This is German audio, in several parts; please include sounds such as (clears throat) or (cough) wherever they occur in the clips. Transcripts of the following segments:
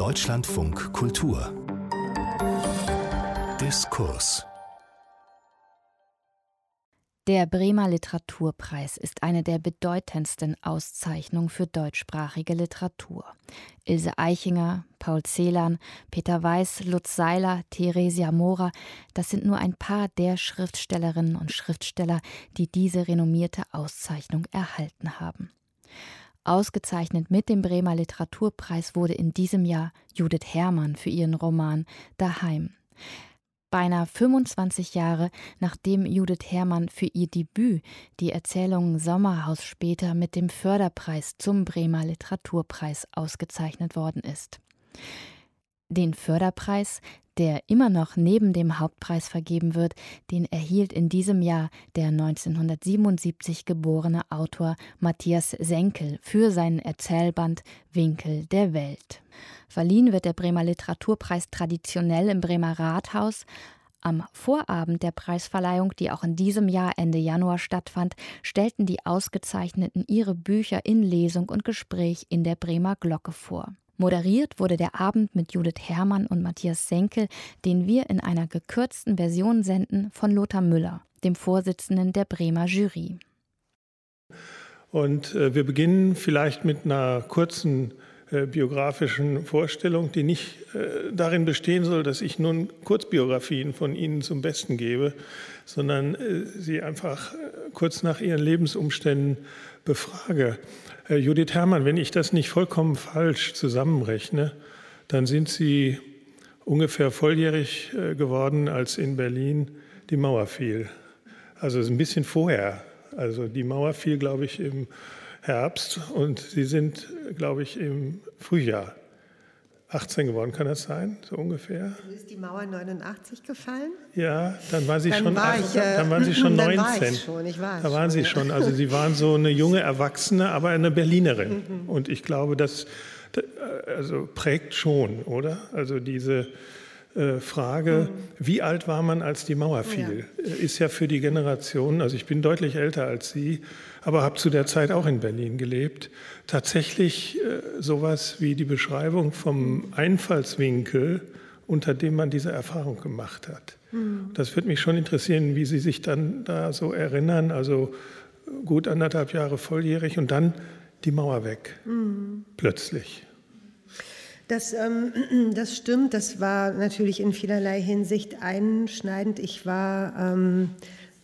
Deutschlandfunk Kultur Diskurs der Bremer Literaturpreis ist eine der bedeutendsten Auszeichnungen für deutschsprachige Literatur. Ilse Eichinger, Paul Celan, Peter Weiß, Lutz Seiler, Theresia Mora, das sind nur ein paar der Schriftstellerinnen und Schriftsteller, die diese renommierte Auszeichnung erhalten haben. Ausgezeichnet mit dem Bremer Literaturpreis wurde in diesem Jahr Judith Herrmann für ihren Roman Daheim. Beinahe 25 Jahre nachdem Judith Herrmann für ihr Debüt die Erzählung Sommerhaus später mit dem Förderpreis zum Bremer Literaturpreis ausgezeichnet worden ist. Den Förderpreis, der immer noch neben dem Hauptpreis vergeben wird, den erhielt in diesem Jahr der 1977 geborene Autor Matthias Senkel für seinen Erzählband Winkel der Welt. Verliehen wird der Bremer Literaturpreis traditionell im Bremer Rathaus. Am Vorabend der Preisverleihung, die auch in diesem Jahr Ende Januar stattfand, stellten die Ausgezeichneten ihre Bücher in Lesung und Gespräch in der Bremer Glocke vor. Moderiert wurde der Abend mit Judith Herrmann und Matthias Senkel, den wir in einer gekürzten Version senden, von Lothar Müller, dem Vorsitzenden der Bremer Jury. Und äh, wir beginnen vielleicht mit einer kurzen äh, biografischen Vorstellung, die nicht äh, darin bestehen soll, dass ich nun Kurzbiografien von Ihnen zum Besten gebe, sondern äh, sie einfach äh, kurz nach Ihren Lebensumständen befrage. Herr Judith Herrmann, wenn ich das nicht vollkommen falsch zusammenrechne, dann sind Sie ungefähr volljährig äh, geworden, als in Berlin die Mauer fiel. Also ein bisschen vorher. Also die Mauer fiel, glaube ich, im Herbst und Sie sind, glaube ich, im Frühjahr 18 geworden, kann das sein, so ungefähr? Ist die Mauer 89 gefallen? Ja, dann waren Sie dann schon, war ich, äh, dann waren Sie schon (laughs) 19. War ich schon, ich war da waren schon, Sie schon. Also Sie waren so eine junge Erwachsene, aber eine Berlinerin. Mhm. Und ich glaube, das also prägt schon, oder? Also diese Frage, mhm. wie alt war man, als die Mauer fiel, ja. ist ja für die Generation, also ich bin deutlich älter als Sie, aber habe zu der Zeit auch in Berlin gelebt, tatsächlich äh, sowas wie die Beschreibung vom Einfallswinkel, unter dem man diese Erfahrung gemacht hat. Mhm. Das würde mich schon interessieren, wie Sie sich dann da so erinnern, also gut anderthalb Jahre volljährig und dann die Mauer weg, mhm. plötzlich. Das, ähm, (clears throat) das stimmt, das war natürlich in vielerlei Hinsicht einschneidend. Ich war ähm,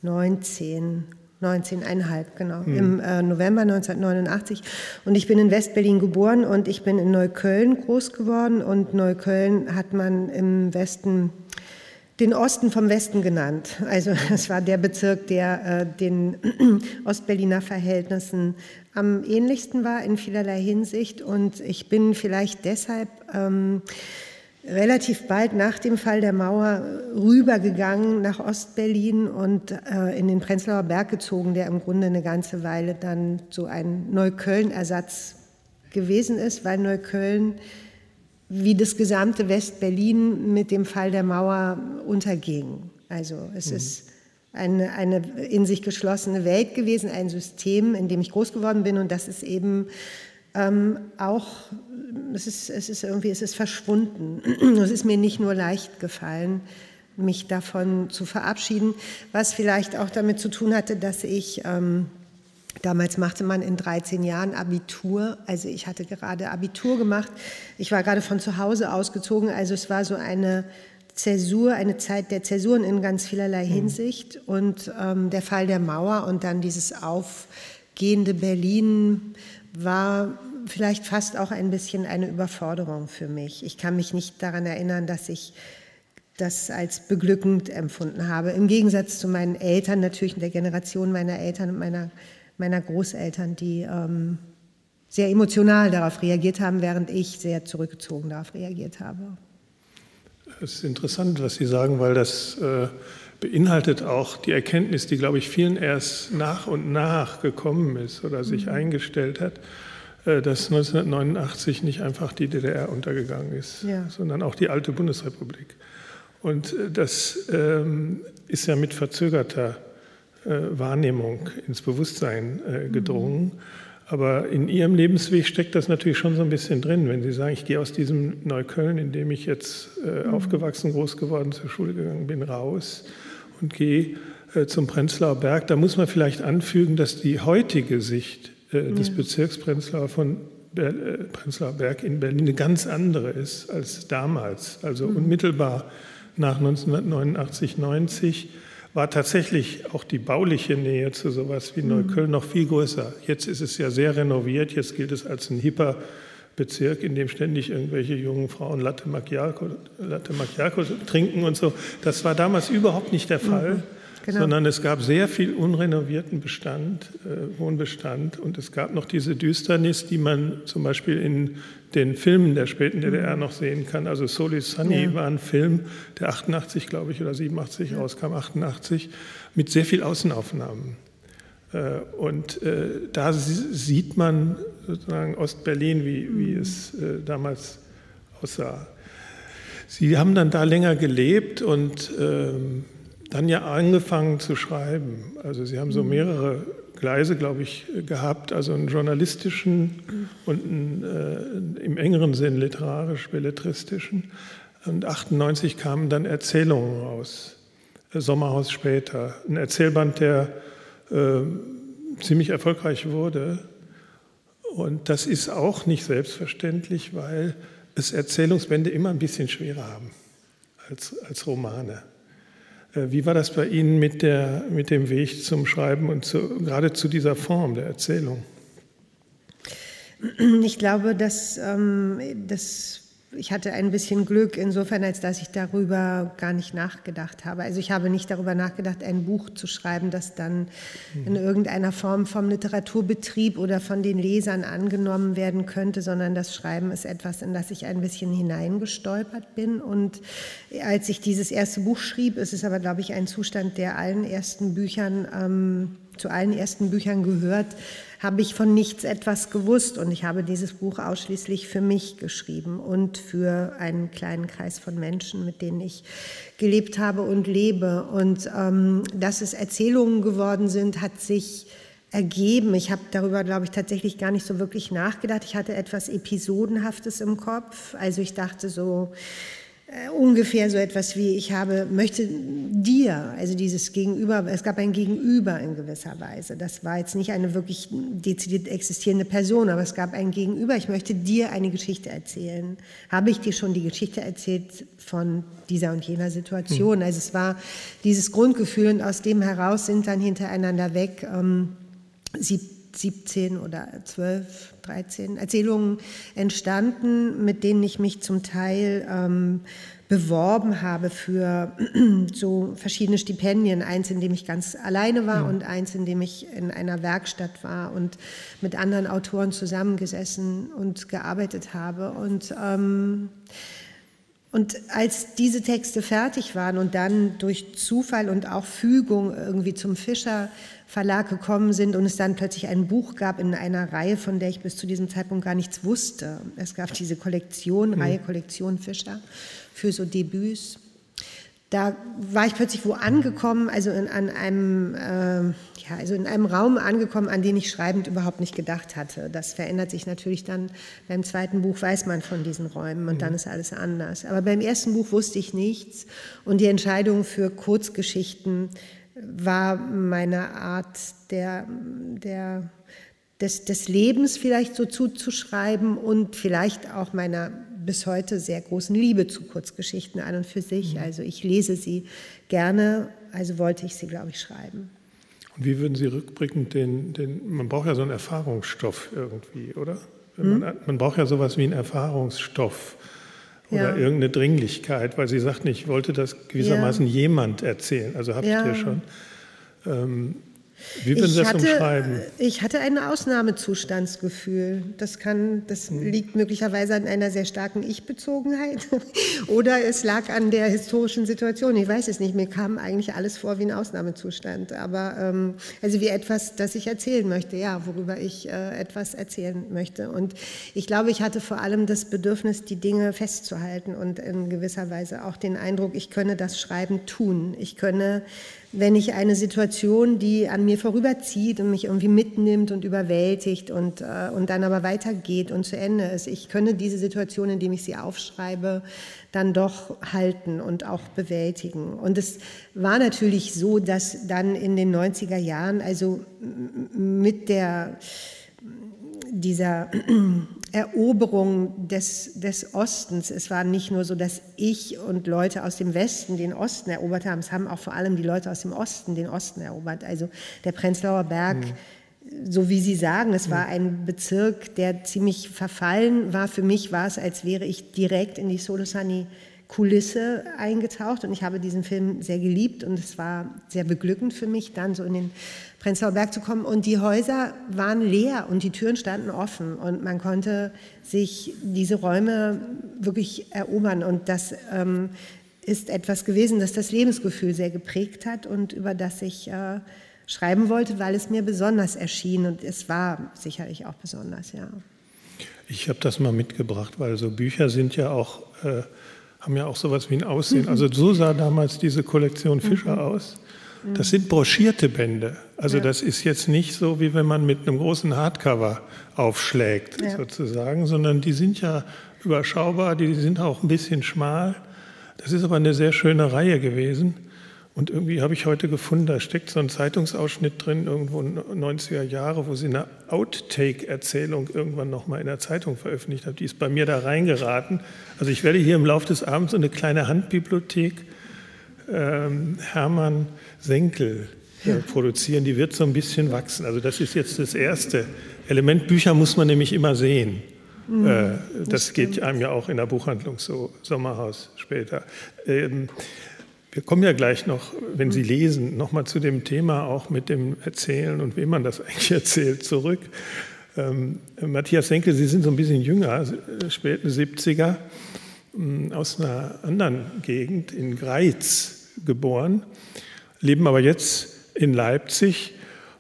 19 19,5, genau, hm. im äh, November 1989. Und ich bin in Westberlin geboren und ich bin in Neukölln groß geworden. Und Neukölln hat man im Westen den Osten vom Westen genannt. Also (laughs) es war der Bezirk, der äh, den (clears throat) Ostberliner Verhältnissen am ähnlichsten war in vielerlei Hinsicht. Und ich bin vielleicht deshalb ähm, relativ bald nach dem Fall der Mauer rübergegangen nach Ostberlin und äh, in den Prenzlauer Berg gezogen, der im Grunde eine ganze Weile dann so ein Neukölln-Ersatz gewesen ist, weil Neukölln wie das gesamte Westberlin mit dem Fall der Mauer unterging. Also es mhm. ist eine, eine in sich geschlossene Welt gewesen, ein System, in dem ich groß geworden bin und das ist eben ähm, auch, es ist, es ist irgendwie, es ist verschwunden. Es ist mir nicht nur leicht gefallen, mich davon zu verabschieden, was vielleicht auch damit zu tun hatte, dass ich, ähm, damals machte man in 13 Jahren Abitur, also ich hatte gerade Abitur gemacht, ich war gerade von zu Hause ausgezogen, also es war so eine Zäsur, eine Zeit der Zäsuren in ganz vielerlei mhm. Hinsicht und ähm, der Fall der Mauer und dann dieses aufgehende Berlin war vielleicht fast auch ein bisschen eine Überforderung für mich. Ich kann mich nicht daran erinnern, dass ich das als beglückend empfunden habe. Im Gegensatz zu meinen Eltern, natürlich in der Generation meiner Eltern und meiner, meiner Großeltern, die ähm, sehr emotional darauf reagiert haben, während ich sehr zurückgezogen darauf reagiert habe. Es ist interessant, was Sie sagen, weil das äh, beinhaltet auch die Erkenntnis, die, glaube ich, vielen erst nach und nach gekommen ist oder sich mhm. eingestellt hat, äh, dass 1989 nicht einfach die DDR untergegangen ist, ja. sondern auch die alte Bundesrepublik. Und äh, das ähm, ist ja mit verzögerter Wahrnehmung ins Bewusstsein äh, gedrungen. Aber in Ihrem Lebensweg steckt das natürlich schon so ein bisschen drin, wenn Sie sagen, ich gehe aus diesem Neukölln, in dem ich jetzt äh, mhm. aufgewachsen, groß geworden, zur Schule gegangen bin, raus und gehe äh, zum Prenzlauer Berg. Da muss man vielleicht anfügen, dass die heutige Sicht äh, des. Bezirks Prenzlauer von äh, Prenzlauer Berg in Berlin eine ganz andere ist als damals. Also mhm. unmittelbar nach 1989, 90 war tatsächlich auch die bauliche Nähe zu sowas wie Neukölln noch viel größer. Jetzt ist es ja sehr renoviert, jetzt gilt es als ein hipper Bezirk, in dem ständig irgendwelche jungen Frauen Latte Macchiato, Latte Macchiato trinken und so. Das war damals überhaupt nicht der Fall. Mhm. Genau. sondern es gab sehr viel unrenovierten Bestand, äh, Wohnbestand und es gab noch diese Düsternis, die man zum Beispiel in den Filmen der späten DDR noch sehen kann. Also Soli Sunny ja. war ein Film, der 88, glaube ich, oder 87 ja. rauskam, 88, mit sehr viel Außenaufnahmen. Äh, und äh, da sieht man sozusagen Ostberlin, wie, wie mhm. es äh, damals aussah. Sie haben dann da länger gelebt und ähm, dann ja angefangen zu schreiben. Also Sie haben so mhm. mehrere Gleise, glaube ich, gehabt, also einen journalistischen und einen, äh, im engeren Sinn literarisch-belletristischen. Und 98 kamen dann Erzählungen raus, äh, Sommerhaus später, ein Erzählband, der äh, ziemlich erfolgreich wurde. Und das ist auch nicht selbstverständlich, weil es Erzählungsbände immer ein bisschen schwerer haben als, als Romane. Äh, wie war das bei Ihnen mit, der, mit dem Weg zum Schreiben und zu, gerade zu dieser Form der Erzählung? Ich glaube, dass, ähm, dass ich hatte ein bisschen Glück insofern, als dass ich darüber gar nicht nachgedacht habe. Also ich habe nicht darüber nachgedacht, ein Buch zu schreiben, das dann in mhm. irgendeiner Form vom Literaturbetrieb oder von den Lesern angenommen werden könnte, sondern das Schreiben ist etwas, in das ich ein bisschen hineingestolpert bin. Und als ich dieses erste Buch schrieb, ist es aber, glaube ich, ein Zustand, der allen ersten Büchern ähm, zu allen ersten Büchern gehört, habe ich von nichts etwas gewusst und ich habe dieses Buch ausschließlich für mich geschrieben und für einen kleinen Kreis von Menschen, mit denen ich gelebt habe und lebe. Und ähm, dass es Erzählungen geworden sind, hat sich ergeben. Ich habe darüber, glaube ich, tatsächlich gar nicht so wirklich nachgedacht. Ich hatte etwas Episodenhaftes im Kopf. Also ich dachte so, äh, ungefähr so etwas wie, ich habe, möchte dir, also dieses Gegenüber, es gab ein Gegenüber in gewisser Weise. Das war jetzt nicht eine wirklich dezidiert existierende Person, aber es gab ein Gegenüber, ich möchte dir eine Geschichte erzählen. Habe ich dir schon die Geschichte erzählt von dieser und jener Situation? Mhm. Also es war dieses Grundgefühl und aus dem heraus sind dann hintereinander weg ähm, sie 17 oder 12, 13 Erzählungen entstanden, mit denen ich mich zum Teil ähm, beworben habe für (clears throat) so verschiedene Stipendien. Eins, in dem ich ganz alleine war ja. und eins, in dem ich in einer Werkstatt war und mit anderen Autoren zusammengesessen und gearbeitet habe. Und ähm, und als diese Texte fertig waren und dann durch Zufall und auch Fügung irgendwie zum Fischer Verlag gekommen sind und es dann plötzlich ein Buch gab in einer Reihe, von der ich bis zu diesem Zeitpunkt gar nichts wusste. Es gab diese Kollektion, mhm. Reihe Kollektion Fischer für so Debüts. Da war ich plötzlich wo angekommen, also in, an einem, äh, ja, also in einem Raum angekommen, an den ich schreibend überhaupt nicht gedacht hatte. Das verändert sich natürlich dann. Beim zweiten Buch weiß man von diesen Räumen und mhm. dann ist alles anders. Aber beim ersten Buch wusste ich nichts und die Entscheidung für Kurzgeschichten war meine Art der, der, des, des Lebens vielleicht so zuzuschreiben und vielleicht auch meiner bis heute sehr großen Liebe zu Kurzgeschichten an und für sich. Mhm. Also ich lese sie gerne, also wollte ich sie, glaube ich, schreiben. Und wie würden Sie rückblickend den, den man braucht ja so einen Erfahrungsstoff irgendwie, oder? Mhm. Man, man braucht ja sowas wie einen Erfahrungsstoff oder ja. irgendeine Dringlichkeit, weil sie sagt nicht, ich wollte das gewissermaßen ja. jemand erzählen. Also habe ja. ich dir schon. Ähm, wie würden Sie das umschreiben? Ich hatte ein Ausnahmezustandsgefühl. Das, kann, das hm. liegt möglicherweise an einer sehr starken Ich-Bezogenheit (laughs) oder es lag an der historischen Situation. Ich weiß es nicht. Mir kam eigentlich alles vor wie ein Ausnahmezustand. Aber ähm, also wie etwas, das ich erzählen möchte, ja, worüber ich äh, etwas erzählen möchte. Und ich glaube, ich hatte vor allem das Bedürfnis, die Dinge festzuhalten und in gewisser Weise auch den Eindruck, ich könne das Schreiben tun. Ich könne wenn ich eine Situation, die an mir vorüberzieht und mich irgendwie mitnimmt und überwältigt und, äh, und dann aber weitergeht und zu Ende ist, ich könne diese Situation, indem ich sie aufschreibe, dann doch halten und auch bewältigen. Und es war natürlich so, dass dann in den 90er Jahren, also mit der dieser Eroberung des, des Ostens. Es war nicht nur so, dass ich und Leute aus dem Westen den Osten erobert haben, es haben auch vor allem die Leute aus dem Osten den Osten erobert. Also der Prenzlauer Berg, mhm. so wie Sie sagen, es war ein Bezirk, der ziemlich verfallen war. Für mich war es, als wäre ich direkt in die Solosani Kulisse eingetaucht und ich habe diesen Film sehr geliebt und es war sehr beglückend für mich, dann so in den Prenzlauer Berg zu kommen. Und die Häuser waren leer und die Türen standen offen und man konnte sich diese Räume wirklich erobern. Und das ähm, ist etwas gewesen, das das Lebensgefühl sehr geprägt hat und über das ich äh, schreiben wollte, weil es mir besonders erschien und es war sicherlich auch besonders, ja. Ich habe das mal mitgebracht, weil so Bücher sind ja auch äh, haben ja auch sowas wie ein Aussehen. Mhm. Also so sah damals diese Kollektion Fischer mhm. aus. Das sind broschierte Bände. Also ja. das ist jetzt nicht so, wie wenn man mit einem großen Hardcover aufschlägt, ja. sozusagen, sondern die sind ja überschaubar, die sind auch ein bisschen schmal. Das ist aber eine sehr schöne Reihe gewesen. Und irgendwie habe ich heute gefunden, da steckt so ein Zeitungsausschnitt drin, irgendwo 90er Jahre, wo sie eine Outtake-Erzählung irgendwann nochmal in der Zeitung veröffentlicht hat. Die ist bei mir da reingeraten. Also ich werde hier im Laufe des Abends so eine kleine Handbibliothek ähm, Hermann Senkel äh, produzieren. Die wird so ein bisschen wachsen. Also das ist jetzt das erste Element. Bücher muss man nämlich immer sehen. Mhm, äh, das, das geht einem ja auch in der Buchhandlung so, Sommerhaus später. Ähm, wir kommen ja gleich noch, wenn Sie lesen, nochmal zu dem Thema auch mit dem Erzählen und wie man das (laughs) eigentlich erzählt zurück. Ähm, Matthias Senkel, Sie sind so ein bisschen jünger, äh, späten 70er, äh, aus einer anderen Gegend in Greiz geboren, leben aber jetzt in Leipzig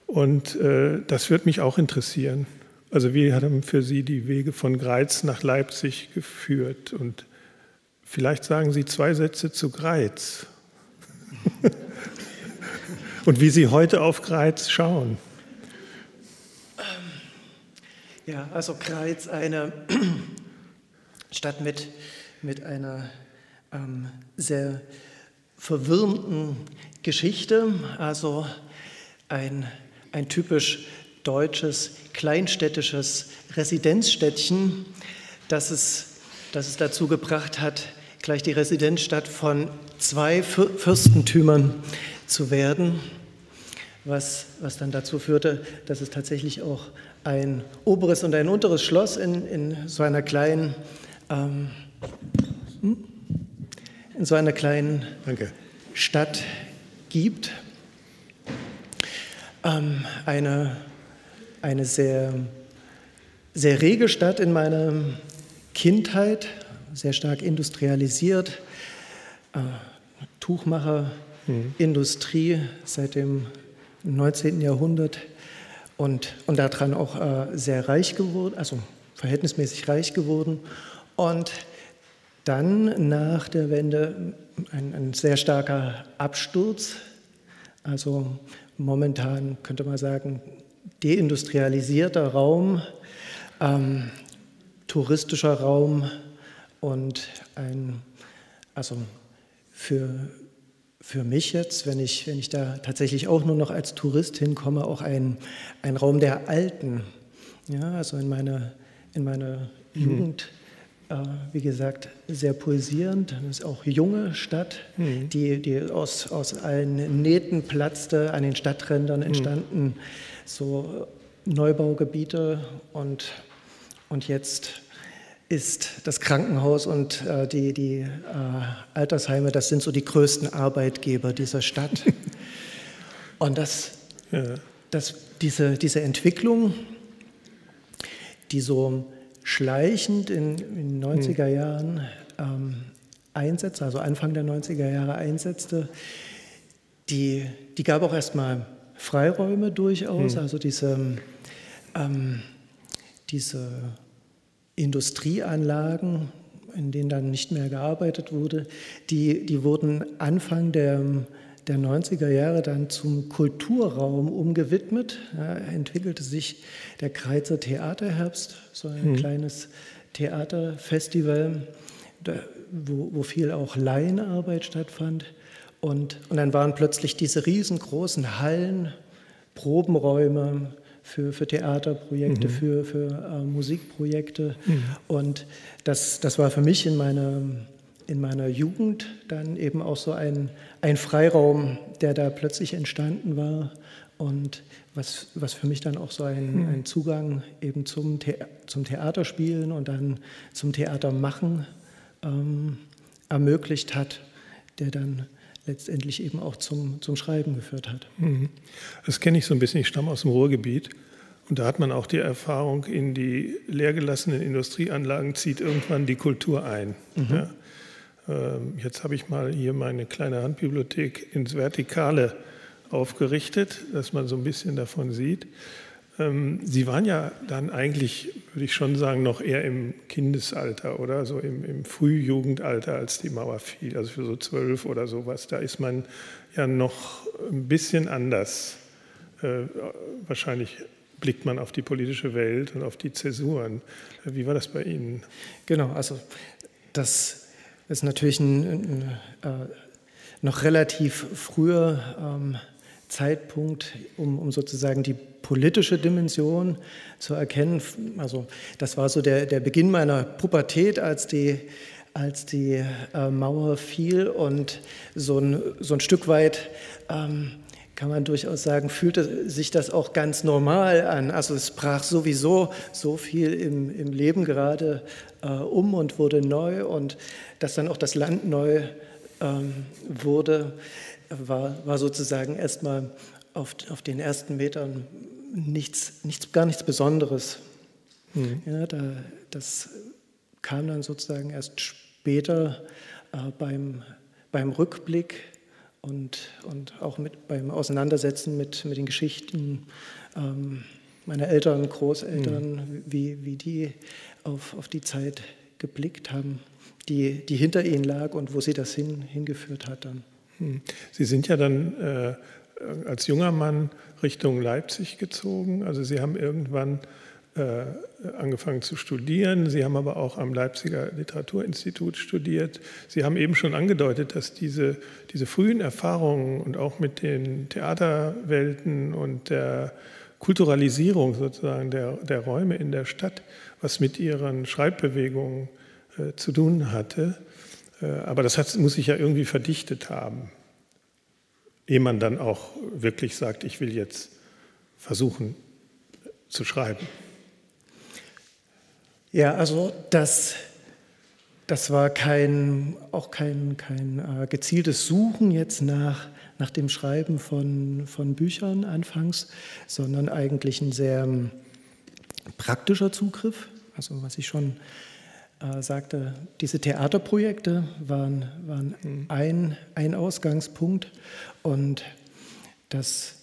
und äh, das wird mich auch interessieren. Also wie haben für Sie die Wege von Greiz nach Leipzig geführt? Und vielleicht sagen Sie zwei Sätze zu Greiz. (laughs) Und wie Sie heute auf Greiz schauen. Ja, also Greiz, eine (clears throat) Stadt mit, mit einer ähm, sehr verwirrenden Geschichte, also ein, ein typisch deutsches, kleinstädtisches Residenzstädtchen, das es, das es dazu gebracht hat, gleich die Residenzstadt von zwei Fürstentümern zu werden, was, was dann dazu führte, dass es tatsächlich auch ein oberes und ein unteres Schloss in, in so einer kleinen ähm, hm? in so einer kleinen Danke. Stadt gibt. Ähm, eine, eine sehr, sehr rege Stadt in meiner Kindheit, sehr stark industrialisiert. Äh, Tuchmacherindustrie mhm. seit dem 19. Jahrhundert und, und daran auch äh, sehr reich geworden, also verhältnismäßig reich geworden. Und dann nach der Wende ein, ein sehr starker Absturz. Also momentan könnte man sagen, deindustrialisierter Raum, ähm, touristischer Raum, und ein, also für, für mich jetzt, wenn ich, wenn ich da tatsächlich auch nur noch als Tourist hinkomme, auch ein, ein Raum der Alten. Ja, also in meiner, in meiner mhm. Jugend, äh, wie gesagt, sehr pulsierend. Das ist auch junge Stadt, mhm. die, die aus, aus allen Nähten platzte, an den Stadträndern mhm. entstanden mhm. so Neubaugebiete und, und jetzt ist das Krankenhaus und äh, die, die äh, Altersheime, das sind so die größten Arbeitgeber dieser Stadt. (laughs) und das, ja. das, diese, diese Entwicklung, die so schleichend in den 90er hm. Jahren ähm, einsetzt, also Anfang der 90er Jahre einsetzte, die, die gab auch erstmal Freiräume durchaus, hm. also diese, ähm, diese Industrieanlagen, in denen dann nicht mehr gearbeitet wurde, die, die wurden Anfang der, der 90er Jahre dann zum Kulturraum umgewidmet. Ja, entwickelte sich der Kreizer Theaterherbst, so ein mhm. kleines Theaterfestival, wo, wo viel auch Laienarbeit stattfand. Und, und dann waren plötzlich diese riesengroßen Hallen, Probenräume für, für Theaterprojekte, mhm. für, für äh, Musikprojekte. Mhm. Und das, das war für mich in meiner, in meiner Jugend dann eben auch so ein, ein Freiraum, der da plötzlich entstanden war. Und was, was für mich dann auch so ein, mhm. ein Zugang eben zum, The zum Theaterspielen und dann zum Theatermachen ähm, ermöglicht hat, der dann letztendlich eben auch zum, zum Schreiben geführt hat. Mhm. Das kenne ich so ein bisschen. Ich stamme aus dem Ruhrgebiet. Und da hat man auch die Erfahrung, in die leergelassenen Industrieanlagen zieht irgendwann die Kultur ein. Mhm. Ja. Ähm, jetzt habe ich mal hier meine kleine Handbibliothek ins Vertikale aufgerichtet, dass man so ein bisschen davon sieht. Ähm, Sie waren ja dann eigentlich, würde ich schon sagen, noch eher im Kindesalter oder so im, im Frühjugendalter, als die Mauer fiel, also für so zwölf oder sowas. Da ist man ja noch ein bisschen anders. Äh, wahrscheinlich blickt man auf die politische Welt und auf die Zäsuren. Wie war das bei Ihnen? Genau, also das ist natürlich ein, ein äh, noch relativ früher ähm, Zeitpunkt, um, um sozusagen die politische Dimension zu erkennen. Also das war so der, der Beginn meiner Pubertät, als die, als die äh, Mauer fiel und so ein, so ein Stück weit ähm, kann man durchaus sagen, fühlte sich das auch ganz normal an. Also es brach sowieso so viel im, im Leben gerade äh, um und wurde neu und dass dann auch das Land neu ähm, wurde, war, war sozusagen erstmal auf, auf den ersten Metern nichts, nichts, gar nichts Besonderes. Mhm. Ja, da, das kam dann sozusagen erst später äh, beim, beim Rückblick und, und auch mit, beim Auseinandersetzen mit, mit den Geschichten ähm, meiner Eltern, Großeltern, mhm. wie, wie die auf, auf die Zeit geblickt haben, die, die hinter ihnen lag und wo sie das hin, hingeführt hat dann. Mhm. Sie sind ja dann äh, als junger Mann Richtung Leipzig gezogen. Also Sie haben irgendwann äh, angefangen zu studieren. Sie haben aber auch am Leipziger Literaturinstitut studiert. Sie haben eben schon angedeutet, dass diese, diese frühen Erfahrungen und auch mit den Theaterwelten und der Kulturalisierung sozusagen der, der Räume in der Stadt, was mit ihren Schreibbewegungen äh, zu tun hatte. Äh, aber das hat, muss sich ja irgendwie verdichtet haben, ehe man dann auch wirklich sagt, ich will jetzt versuchen zu schreiben. Ja, also das, das war kein, auch kein, kein äh, gezieltes Suchen jetzt nach, nach dem Schreiben von, von Büchern anfangs, sondern eigentlich ein sehr ähm, praktischer Zugriff. Also was ich schon äh, sagte, diese Theaterprojekte waren, waren mhm. ein, ein Ausgangspunkt und das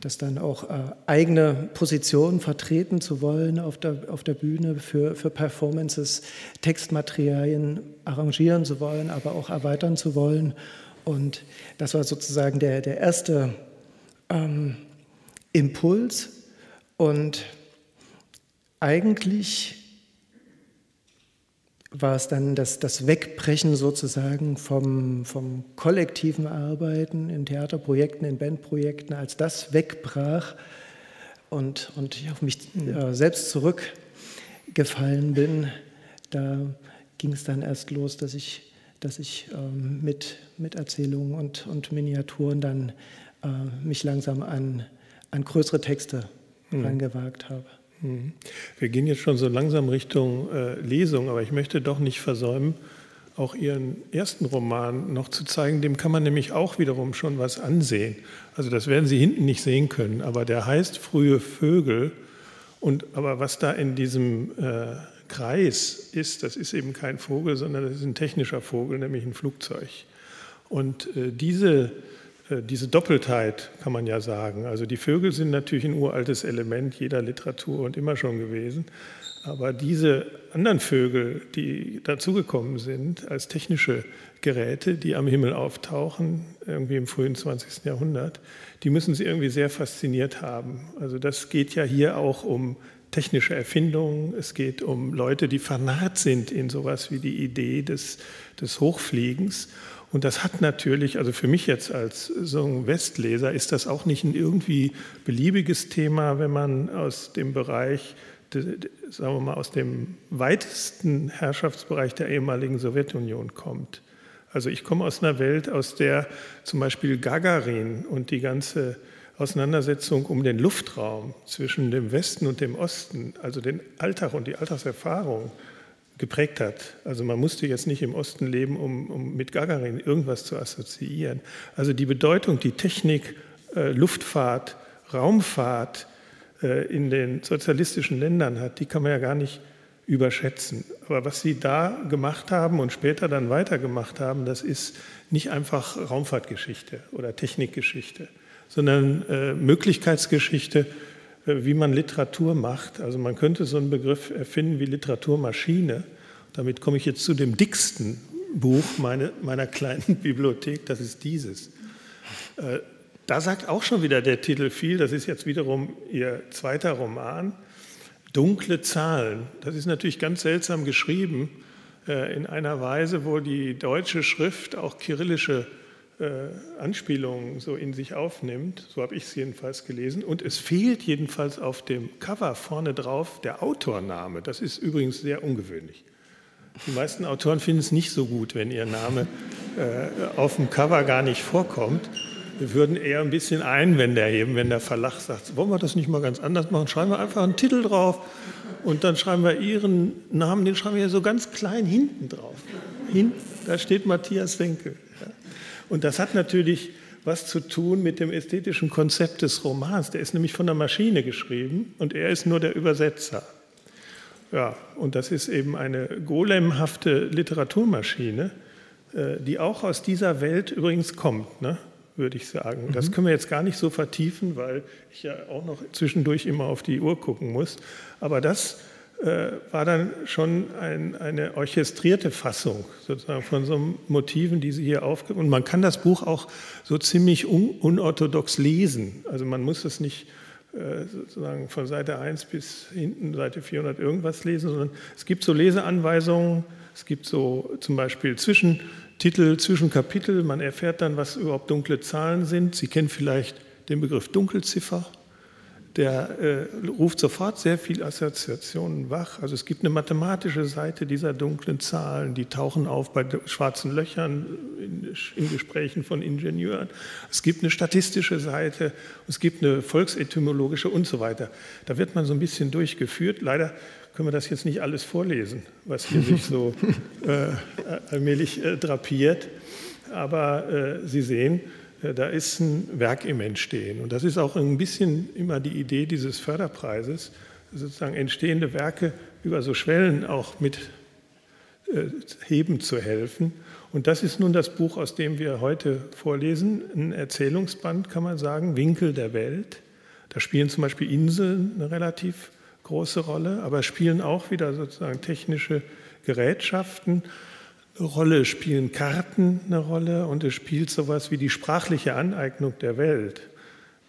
das dann auch äh, eigene Positionen vertreten zu wollen auf der, auf der Bühne für, für Performances, Textmaterialien arrangieren zu wollen, aber auch erweitern zu wollen. Und das war sozusagen der, der erste ähm, Impuls. Und eigentlich war es dann das, das Wegbrechen sozusagen vom, vom kollektiven Arbeiten in Theaterprojekten, in Bandprojekten, als das wegbrach und, und ich auf mich äh, selbst zurückgefallen bin, da ging es dann erst los, dass ich, dass ich ähm, mit, mit Erzählungen und, und Miniaturen dann äh, mich langsam an, an größere Texte mhm. rangewagt habe. Mhm. Wir gehen jetzt schon so langsam Richtung äh, Lesung, aber ich möchte doch nicht versäumen, auch Ihren ersten Roman noch zu zeigen. Dem kann man nämlich auch wiederum schon was ansehen. Also das werden Sie hinten nicht sehen können, aber der heißt Frühe Vögel. Und aber was da in diesem äh, Kreis ist, das ist eben kein Vogel, sondern das ist ein technischer Vogel, nämlich ein Flugzeug. Und äh, diese diese Doppeltheit kann man ja sagen. Also die Vögel sind natürlich ein uraltes Element jeder Literatur und immer schon gewesen. Aber diese anderen Vögel, die dazugekommen sind als technische Geräte, die am Himmel auftauchen, irgendwie im frühen 20. Jahrhundert, die müssen sie irgendwie sehr fasziniert haben. Also das geht ja hier auch um technische Erfindungen, es geht um Leute, die vernarrt sind in sowas wie die Idee des, des Hochfliegens. Und das hat natürlich, also für mich jetzt als so ein Westleser, ist das auch nicht ein irgendwie beliebiges Thema, wenn man aus dem Bereich, sagen wir mal, aus dem weitesten Herrschaftsbereich der ehemaligen Sowjetunion kommt. Also ich komme aus einer Welt, aus der zum Beispiel Gagarin und die ganze Auseinandersetzung um den Luftraum zwischen dem Westen und dem Osten, also den Alltag und die Alltagserfahrung geprägt hat. Also man musste jetzt nicht im Osten leben, um, um mit Gagarin irgendwas zu assoziieren. Also die Bedeutung, die Technik, äh, Luftfahrt, Raumfahrt äh, in den sozialistischen Ländern hat, die kann man ja gar nicht überschätzen. Aber was sie da gemacht haben und später dann weitergemacht haben, das ist nicht einfach Raumfahrtgeschichte oder Technikgeschichte, sondern äh, Möglichkeitsgeschichte, wie man Literatur macht. Also man könnte so einen Begriff erfinden wie Literaturmaschine. Damit komme ich jetzt zu dem dicksten Buch meine, meiner kleinen (laughs) Bibliothek, das ist dieses. Äh, da sagt auch schon wieder der Titel viel, das ist jetzt wiederum ihr zweiter Roman. Dunkle Zahlen. Das ist natürlich ganz seltsam geschrieben, äh, in einer Weise, wo die deutsche Schrift auch kyrillische äh, Anspielungen so in sich aufnimmt. So habe ich es jedenfalls gelesen. Und es fehlt jedenfalls auf dem Cover vorne drauf der Autorname. Das ist übrigens sehr ungewöhnlich. Die meisten Autoren finden es nicht so gut, wenn ihr Name äh, auf dem Cover gar nicht vorkommt. Wir würden eher ein bisschen Einwände erheben, wenn der Verlag sagt, wollen wir das nicht mal ganz anders machen? Schreiben wir einfach einen Titel drauf und dann schreiben wir Ihren Namen, den schreiben wir so ganz klein hinten drauf. Hinten, da steht Matthias Wenkel. Und das hat natürlich was zu tun mit dem ästhetischen Konzept des Romans. Der ist nämlich von der Maschine geschrieben und er ist nur der Übersetzer. Ja, und das ist eben eine golemhafte Literaturmaschine, äh, die auch aus dieser Welt übrigens kommt. Ne? würde ich sagen. Das mhm. können wir jetzt gar nicht so vertiefen, weil ich ja auch noch zwischendurch immer auf die Uhr gucken muss. Aber das war dann schon ein, eine orchestrierte Fassung sozusagen von so Motiven, die sie hier aufgeben. Und man kann das Buch auch so ziemlich un unorthodox lesen. Also man muss es nicht äh, sozusagen von Seite 1 bis hinten Seite 400 irgendwas lesen, sondern es gibt so Leseanweisungen, es gibt so zum Beispiel zwischen Titel zwischen Kapitel. Man erfährt dann, was überhaupt dunkle Zahlen sind. Sie kennen vielleicht den Begriff Dunkelziffer. Der äh, ruft sofort sehr viele Assoziationen wach. Also es gibt eine mathematische Seite dieser dunklen Zahlen, die tauchen auf bei schwarzen Löchern in, in Gesprächen von Ingenieuren. Es gibt eine statistische Seite, es gibt eine volksetymologische und so weiter. Da wird man so ein bisschen durchgeführt. Leider können wir das jetzt nicht alles vorlesen, was hier sich so (laughs) äh, allmählich äh, drapiert. Aber äh, Sie sehen, da ist ein Werk im Entstehen. Und das ist auch ein bisschen immer die Idee dieses Förderpreises, sozusagen entstehende Werke über so Schwellen auch mit äh, heben zu helfen. Und das ist nun das Buch, aus dem wir heute vorlesen, ein Erzählungsband, kann man sagen, Winkel der Welt. Da spielen zum Beispiel Inseln eine relativ große Rolle, aber spielen auch wieder sozusagen technische Gerätschaften eine Rolle, spielen Karten eine Rolle und es spielt sowas wie die sprachliche Aneignung der Welt,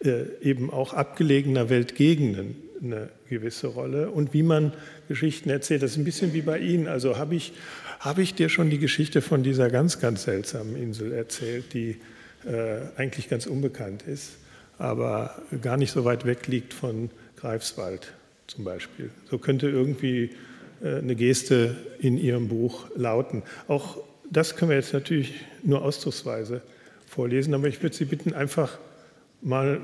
äh, eben auch abgelegener Weltgegenden eine gewisse Rolle und wie man Geschichten erzählt. Das ist ein bisschen wie bei Ihnen. Also habe ich, habe ich dir schon die Geschichte von dieser ganz, ganz seltsamen Insel erzählt, die äh, eigentlich ganz unbekannt ist, aber gar nicht so weit weg liegt von Greifswald zum Beispiel. So könnte irgendwie eine Geste in Ihrem Buch lauten. Auch das können wir jetzt natürlich nur ausdrucksweise vorlesen, aber ich würde Sie bitten, einfach mal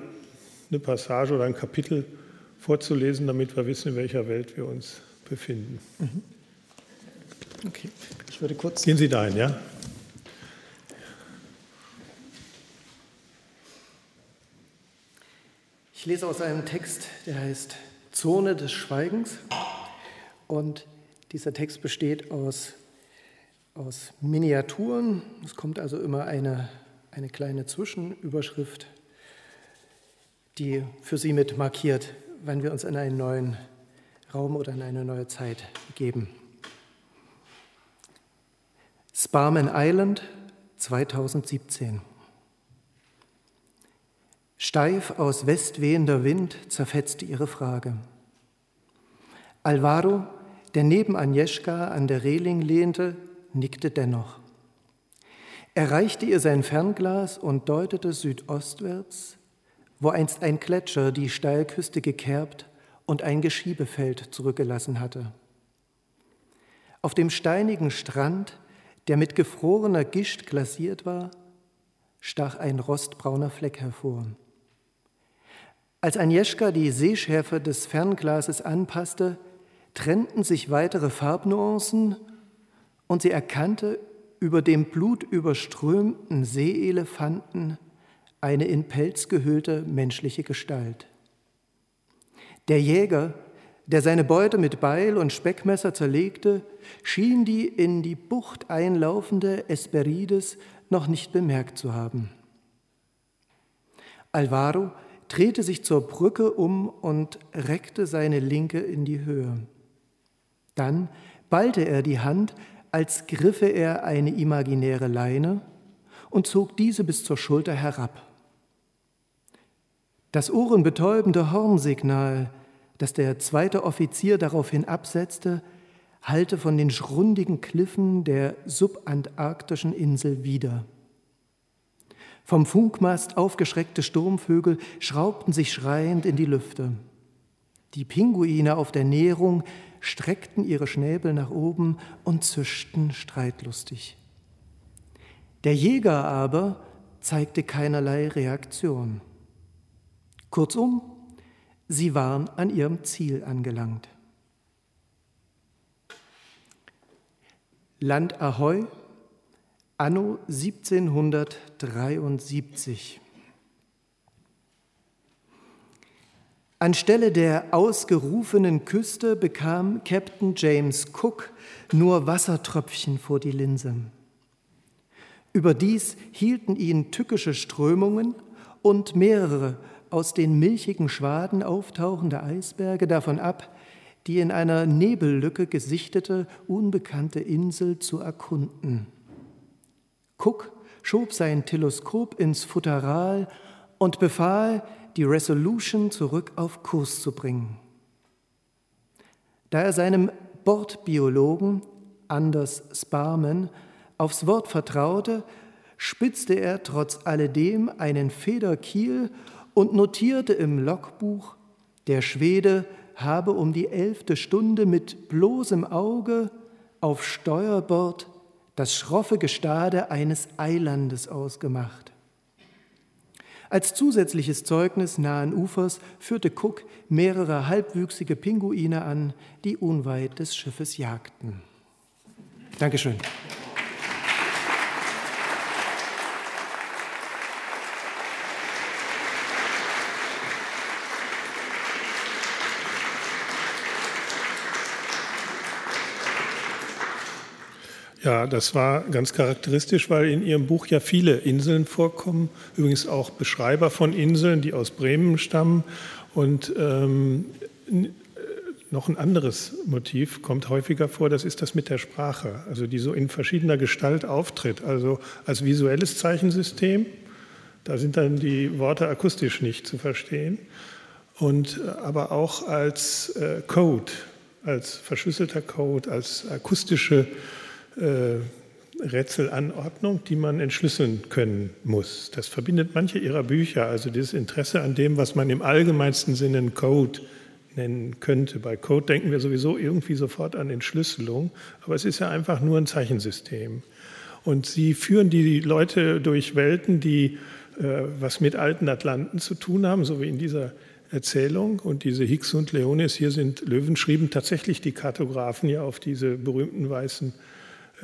eine Passage oder ein Kapitel vorzulesen, damit wir wissen, in welcher Welt wir uns befinden. Mhm. Okay, ich würde kurz. Gehen Sie dahin, ja? Ich lese aus einem Text, der heißt Zone des Schweigens. Und dieser Text besteht aus, aus Miniaturen. Es kommt also immer eine, eine kleine Zwischenüberschrift, die für Sie mit markiert, wenn wir uns in einen neuen Raum oder in eine neue Zeit begeben. Sparman Island 2017. Steif aus West wehender Wind zerfetzte ihre Frage. Alvaro, der neben Agnieszka an der Reling lehnte, nickte dennoch. Er reichte ihr sein Fernglas und deutete südostwärts, wo einst ein Gletscher die Steilküste gekerbt und ein Geschiebefeld zurückgelassen hatte. Auf dem steinigen Strand, der mit gefrorener Gischt glasiert war, stach ein rostbrauner Fleck hervor. Als Agnieszka die Sehschärfe des Fernglases anpasste, trennten sich weitere Farbnuancen und sie erkannte über dem blutüberströmten Seeelefanten eine in Pelz gehüllte menschliche Gestalt. Der Jäger, der seine Beute mit Beil und Speckmesser zerlegte, schien die in die Bucht einlaufende Esperides noch nicht bemerkt zu haben. Alvaro drehte sich zur Brücke um und reckte seine Linke in die Höhe. Dann ballte er die Hand, als griffe er eine imaginäre Leine und zog diese bis zur Schulter herab. Das ohrenbetäubende Hornsignal, das der zweite Offizier daraufhin absetzte, hallte von den schrundigen Kliffen der subantarktischen Insel wieder. Vom Funkmast aufgeschreckte Sturmvögel schraubten sich schreiend in die Lüfte. Die Pinguine auf der Näherung streckten ihre Schnäbel nach oben und zischten streitlustig. Der Jäger aber zeigte keinerlei Reaktion. Kurzum, sie waren an ihrem Ziel angelangt. Land Ahoi, anno 1773. Anstelle der ausgerufenen Küste bekam Captain James Cook nur Wassertröpfchen vor die Linse. Überdies hielten ihn tückische Strömungen und mehrere aus den milchigen Schwaden auftauchende Eisberge davon ab, die in einer Nebellücke gesichtete, unbekannte Insel zu erkunden. Cook schob sein Teleskop ins Futteral und befahl, die Resolution zurück auf Kurs zu bringen. Da er seinem Bordbiologen Anders Sparman aufs Wort vertraute, spitzte er trotz alledem einen Federkiel und notierte im Logbuch, der Schwede habe um die elfte Stunde mit bloßem Auge auf Steuerbord das schroffe Gestade eines Eilandes ausgemacht. Als zusätzliches Zeugnis nahen Ufers führte Cook mehrere halbwüchsige Pinguine an, die unweit des Schiffes jagten. Dankeschön. Ja, das war ganz charakteristisch, weil in Ihrem Buch ja viele Inseln vorkommen, übrigens auch Beschreiber von Inseln, die aus Bremen stammen. Und ähm, noch ein anderes Motiv kommt häufiger vor, das ist das mit der Sprache, also die so in verschiedener Gestalt auftritt, also als visuelles Zeichensystem. Da sind dann die Worte akustisch nicht zu verstehen. Und äh, aber auch als äh, Code, als verschlüsselter Code, als akustische äh, Rätselanordnung, die man entschlüsseln können muss. Das verbindet manche ihrer Bücher, also dieses Interesse an dem, was man im allgemeinsten Sinne Code nennen könnte. Bei Code denken wir sowieso irgendwie sofort an Entschlüsselung, aber es ist ja einfach nur ein Zeichensystem. Und sie führen die Leute durch Welten, die äh, was mit alten Atlanten zu tun haben, so wie in dieser Erzählung. Und diese Hicks und Leonis, hier sind Löwen, schrieben tatsächlich die Kartografen ja auf diese berühmten weißen äh,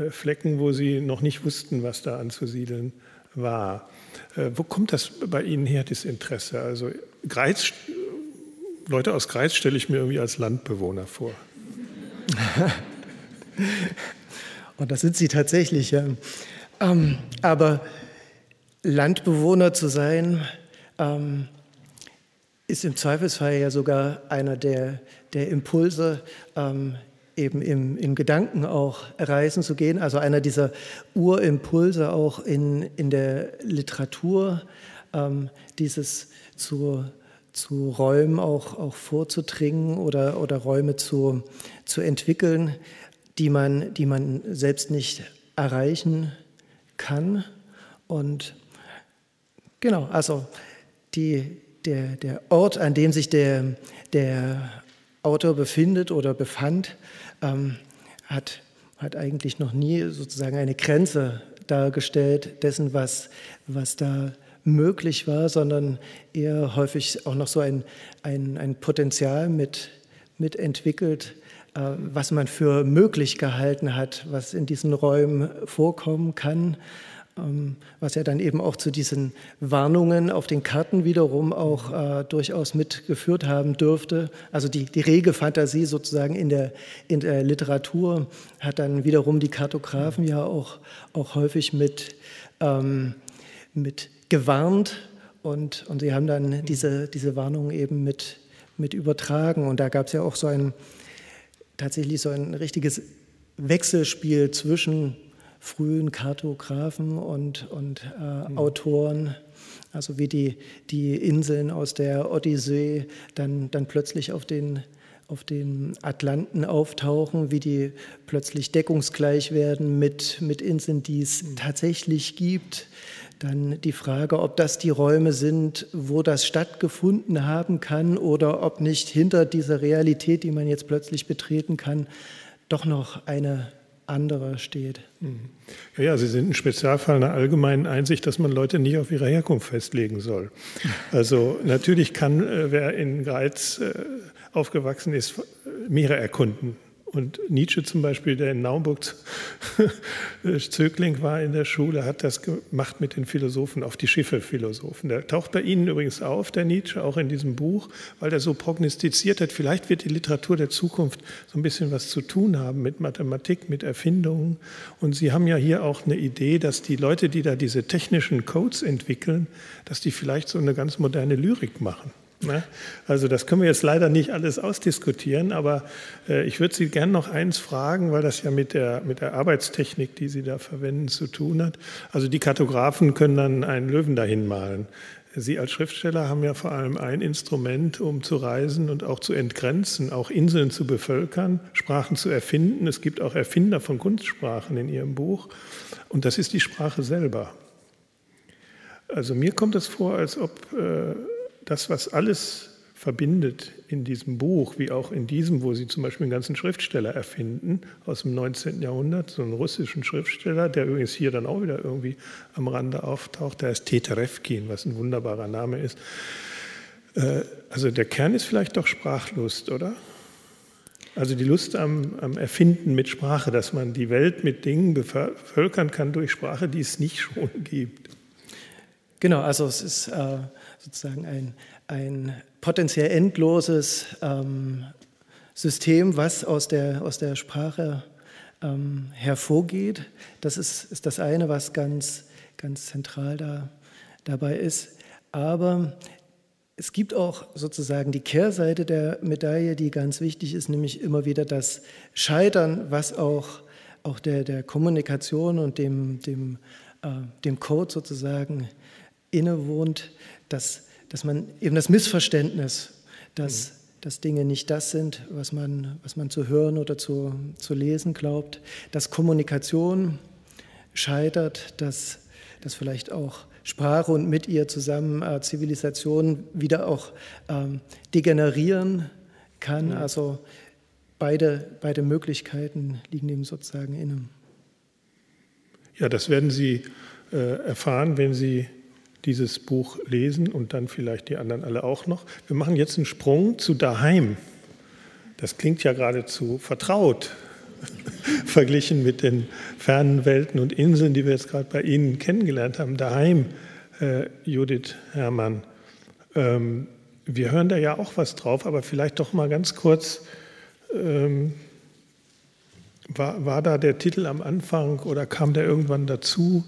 Flecken, wo sie noch nicht wussten, was da anzusiedeln war. Äh, wo kommt das bei Ihnen her, das Interesse? Also Greiz, Leute aus Greiz stelle ich mir irgendwie als Landbewohner vor. (laughs) Und das sind sie tatsächlich, ja. Ähm, aber Landbewohner zu sein, ähm, ist im Zweifelsfall ja sogar einer der, der Impulse, ähm, eben im, im Gedanken auch reisen zu gehen. Also einer dieser Urimpulse auch in, in der Literatur, ähm, dieses zu, zu Räumen auch, auch vorzudringen oder, oder Räume zu, zu entwickeln, die man, die man selbst nicht erreichen kann. Und genau, also die, der, der Ort, an dem sich der, der Autor befindet oder befand, ähm, hat, hat eigentlich noch nie sozusagen eine Grenze dargestellt dessen, was, was da möglich war, sondern eher häufig auch noch so ein, ein, ein Potenzial mit, mit äh, was man für möglich gehalten hat, was in diesen Räumen vorkommen kann was ja dann eben auch zu diesen Warnungen auf den Karten wiederum auch äh, durchaus mitgeführt haben dürfte. Also die, die rege Fantasie sozusagen in der, in der Literatur hat dann wiederum die Kartografen ja auch, auch häufig mit, ähm, mit gewarnt und, und sie haben dann diese, diese Warnungen eben mit, mit übertragen. Und da gab es ja auch so ein tatsächlich so ein richtiges Wechselspiel zwischen frühen Kartografen und, und äh, mhm. Autoren, also wie die, die Inseln aus der Odyssee dann, dann plötzlich auf den, auf den Atlanten auftauchen, wie die plötzlich deckungsgleich werden mit, mit Inseln, die es mhm. tatsächlich gibt. Dann die Frage, ob das die Räume sind, wo das stattgefunden haben kann oder ob nicht hinter dieser Realität, die man jetzt plötzlich betreten kann, doch noch eine andere steht. Mhm. Ja, ja, Sie sind ein Spezialfall einer allgemeinen Einsicht, dass man Leute nicht auf ihre Herkunft festlegen soll. (laughs) Also natürlich kann, äh, wer in Greiz äh, aufgewachsen ist, Meere erkunden. Und Nietzsche zum Beispiel, der in Naumburg (laughs) Zögling war in der Schule, hat das gemacht mit den Philosophen, auf die Schiffe Philosophen. Der taucht bei Ihnen übrigens auf, der Nietzsche, auch in diesem Buch, weil er so prognostiziert hat, vielleicht wird die Literatur der Zukunft so ein bisschen was zu tun haben mit Mathematik, mit Erfindungen. Und Sie haben ja hier auch eine Idee, dass die Leute, die da diese technischen Codes entwickeln, dass die vielleicht so eine ganz moderne Lyrik machen. Ne? Also das können wir jetzt leider nicht alles ausdiskutieren, aber äh, ich würde Sie gerne noch eins fragen, weil das ja mit der, mit der Arbeitstechnik, die Sie da verwenden, zu tun hat. Also die Kartografen können dann einen Löwen dahin malen. Sie als Schriftsteller haben ja vor allem ein Instrument, um zu reisen und auch zu entgrenzen, auch Inseln zu bevölkern, Sprachen zu erfinden. Es gibt auch Erfinder von Kunstsprachen in Ihrem Buch und das ist die Sprache selber. Also mir kommt es vor, als ob äh, das, was alles verbindet in diesem Buch, wie auch in diesem, wo Sie zum Beispiel einen ganzen Schriftsteller erfinden aus dem 19. Jahrhundert, so einen russischen Schriftsteller, der übrigens hier dann auch wieder irgendwie am Rande auftaucht, der ist Teterevkin, was ein wunderbarer Name ist. Äh, also der Kern ist vielleicht doch Sprachlust, oder? Also die Lust am, am, Erfinden mit Sprache, dass man die Welt mit Dingen bevölkern kann durch Sprache, die es nicht schon gibt. Genau, also es ist äh, sozusagen ein, ein potenziell endloses ähm, System, was aus der, aus der Sprache ähm, hervorgeht. Das ist, ist das eine, was ganz, ganz zentral da, dabei ist. Aber es gibt auch sozusagen die Kehrseite der Medaille, die ganz wichtig ist, nämlich immer wieder das Scheitern, was auch, auch der, der Kommunikation und dem, dem, äh, dem Code sozusagen innewohnt, dass, dass man eben das Missverständnis, dass, mhm. dass Dinge nicht das sind, was man, was man zu hören oder zu, zu lesen glaubt, dass Kommunikation scheitert, dass, dass vielleicht auch Sprache und mit ihr zusammen äh, Zivilisation wieder auch ähm, degenerieren kann. Mhm. Also beide, beide Möglichkeiten liegen ihm sozusagen inne. Ja, das werden Sie äh, erfahren, wenn Sie dieses Buch lesen und dann vielleicht die anderen alle auch noch. Wir machen jetzt einen Sprung zu daheim. Das klingt ja geradezu vertraut, (laughs) verglichen mit den fernen Welten und Inseln, die wir jetzt gerade bei Ihnen kennengelernt haben. Daheim, äh, Judith Herrmann. Ähm, wir hören da ja auch was drauf, aber vielleicht doch mal ganz kurz. Ähm, war, war da der Titel am Anfang oder kam der irgendwann dazu?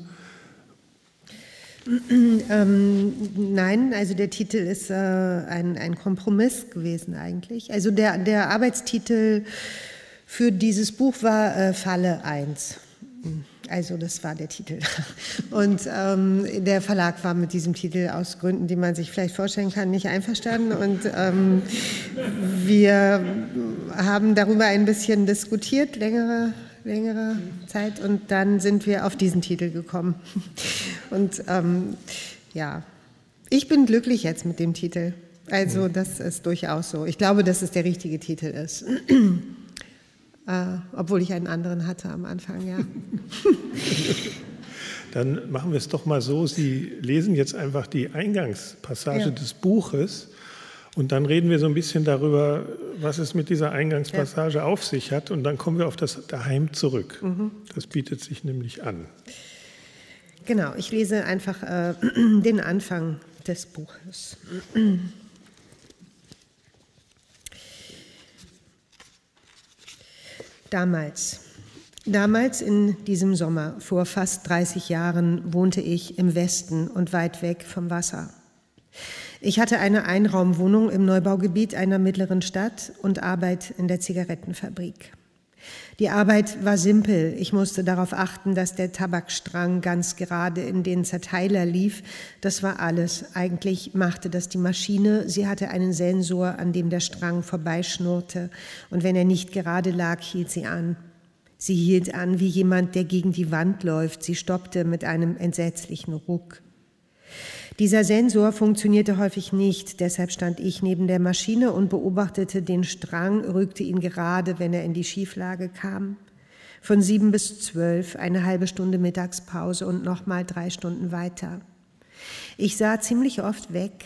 (clears throat) ähm, nein, also der Titel ist äh, ein, ein Kompromiss gewesen eigentlich. Also der, der Arbeitstitel für dieses Buch war äh, Falle 1. Also das war der Titel. (laughs) Und ähm, der Verlag war mit diesem Titel aus Gründen, die man sich vielleicht vorstellen kann, nicht einverstanden. Und ähm, wir haben darüber ein bisschen diskutiert, längere, längere Zeit. Und dann sind wir auf diesen Titel gekommen. (laughs) Und ähm, ja, ich bin glücklich jetzt mit dem Titel. Also das ist durchaus so. Ich glaube, dass es der richtige Titel ist. (clears throat) Äh, obwohl ich einen anderen hatte am Anfang, ja. (laughs) Dann machen wir es doch mal so, Sie lesen jetzt einfach die Eingangspassage ja. des Buches und dann reden wir so ein bisschen darüber, was es mit dieser Eingangspassage ja. auf sich hat und dann kommen wir auf das Daheim zurück. Mhm. Das bietet sich nämlich an. Genau, ich lese einfach äh, (clears throat) den Anfang des Buches. Damals, damals in diesem Sommer, vor fast 30 Jahren, wohnte ich im Westen und weit weg vom Wasser. Ich hatte eine Einraumwohnung im Neubaugebiet einer mittleren Stadt und Arbeit in der Zigarettenfabrik. Die Arbeit war simpel. Ich musste darauf achten, dass der Tabakstrang ganz gerade in den Zerteiler lief. Das war alles. Eigentlich machte das die Maschine. Sie hatte einen Sensor, an dem der Strang vorbeischnurrte. Und wenn er nicht gerade lag, hielt sie an. Sie hielt an wie jemand, der gegen die Wand läuft. Sie stoppte mit einem entsetzlichen Ruck. Dieser Sensor funktionierte häufig nicht, deshalb stand ich neben der Maschine und beobachtete den Strang, rückte ihn gerade, wenn er in die Schieflage kam. Von sieben bis zwölf, eine halbe Stunde Mittagspause und nochmal drei Stunden weiter. Ich sah ziemlich oft weg.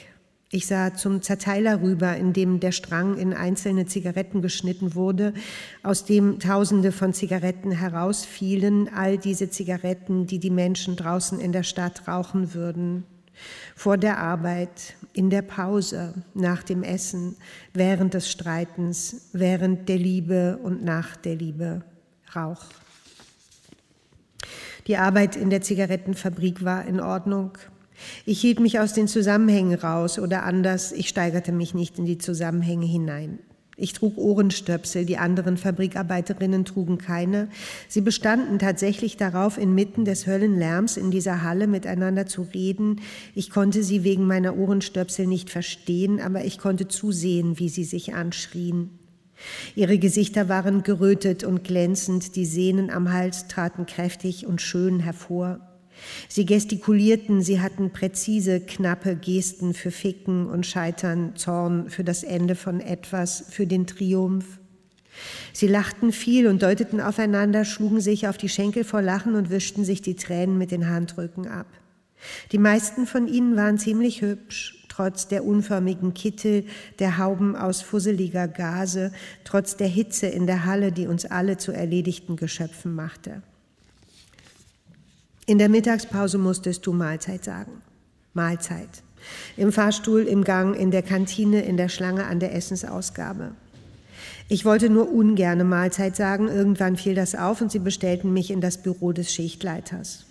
Ich sah zum Zerteiler rüber, in dem der Strang in einzelne Zigaretten geschnitten wurde, aus dem Tausende von Zigaretten herausfielen, all diese Zigaretten, die die Menschen draußen in der Stadt rauchen würden vor der Arbeit, in der Pause, nach dem Essen, während des Streitens, während der Liebe und nach der Liebe. Rauch. Die Arbeit in der Zigarettenfabrik war in Ordnung. Ich hielt mich aus den Zusammenhängen raus oder anders, ich steigerte mich nicht in die Zusammenhänge hinein. Ich trug Ohrenstöpsel, die anderen Fabrikarbeiterinnen trugen keine. Sie bestanden tatsächlich darauf, inmitten des Höllenlärms in dieser Halle miteinander zu reden. Ich konnte sie wegen meiner Ohrenstöpsel nicht verstehen, aber ich konnte zusehen, wie sie sich anschrien. Ihre Gesichter waren gerötet und glänzend, die Sehnen am Hals traten kräftig und schön hervor. Sie gestikulierten, sie hatten präzise, knappe Gesten für Ficken und Scheitern, Zorn, für das Ende von etwas, für den Triumph. Sie lachten viel und deuteten aufeinander, schlugen sich auf die Schenkel vor Lachen und wischten sich die Tränen mit den Handrücken ab. Die meisten von ihnen waren ziemlich hübsch, trotz der unförmigen Kittel, der Hauben aus fusseliger Gase, trotz der Hitze in der Halle, die uns alle zu erledigten Geschöpfen machte. In der Mittagspause musstest du Mahlzeit sagen. Mahlzeit. Im Fahrstuhl, im Gang, in der Kantine, in der Schlange an der Essensausgabe. Ich wollte nur ungerne Mahlzeit sagen, irgendwann fiel das auf und sie bestellten mich in das Büro des Schichtleiters.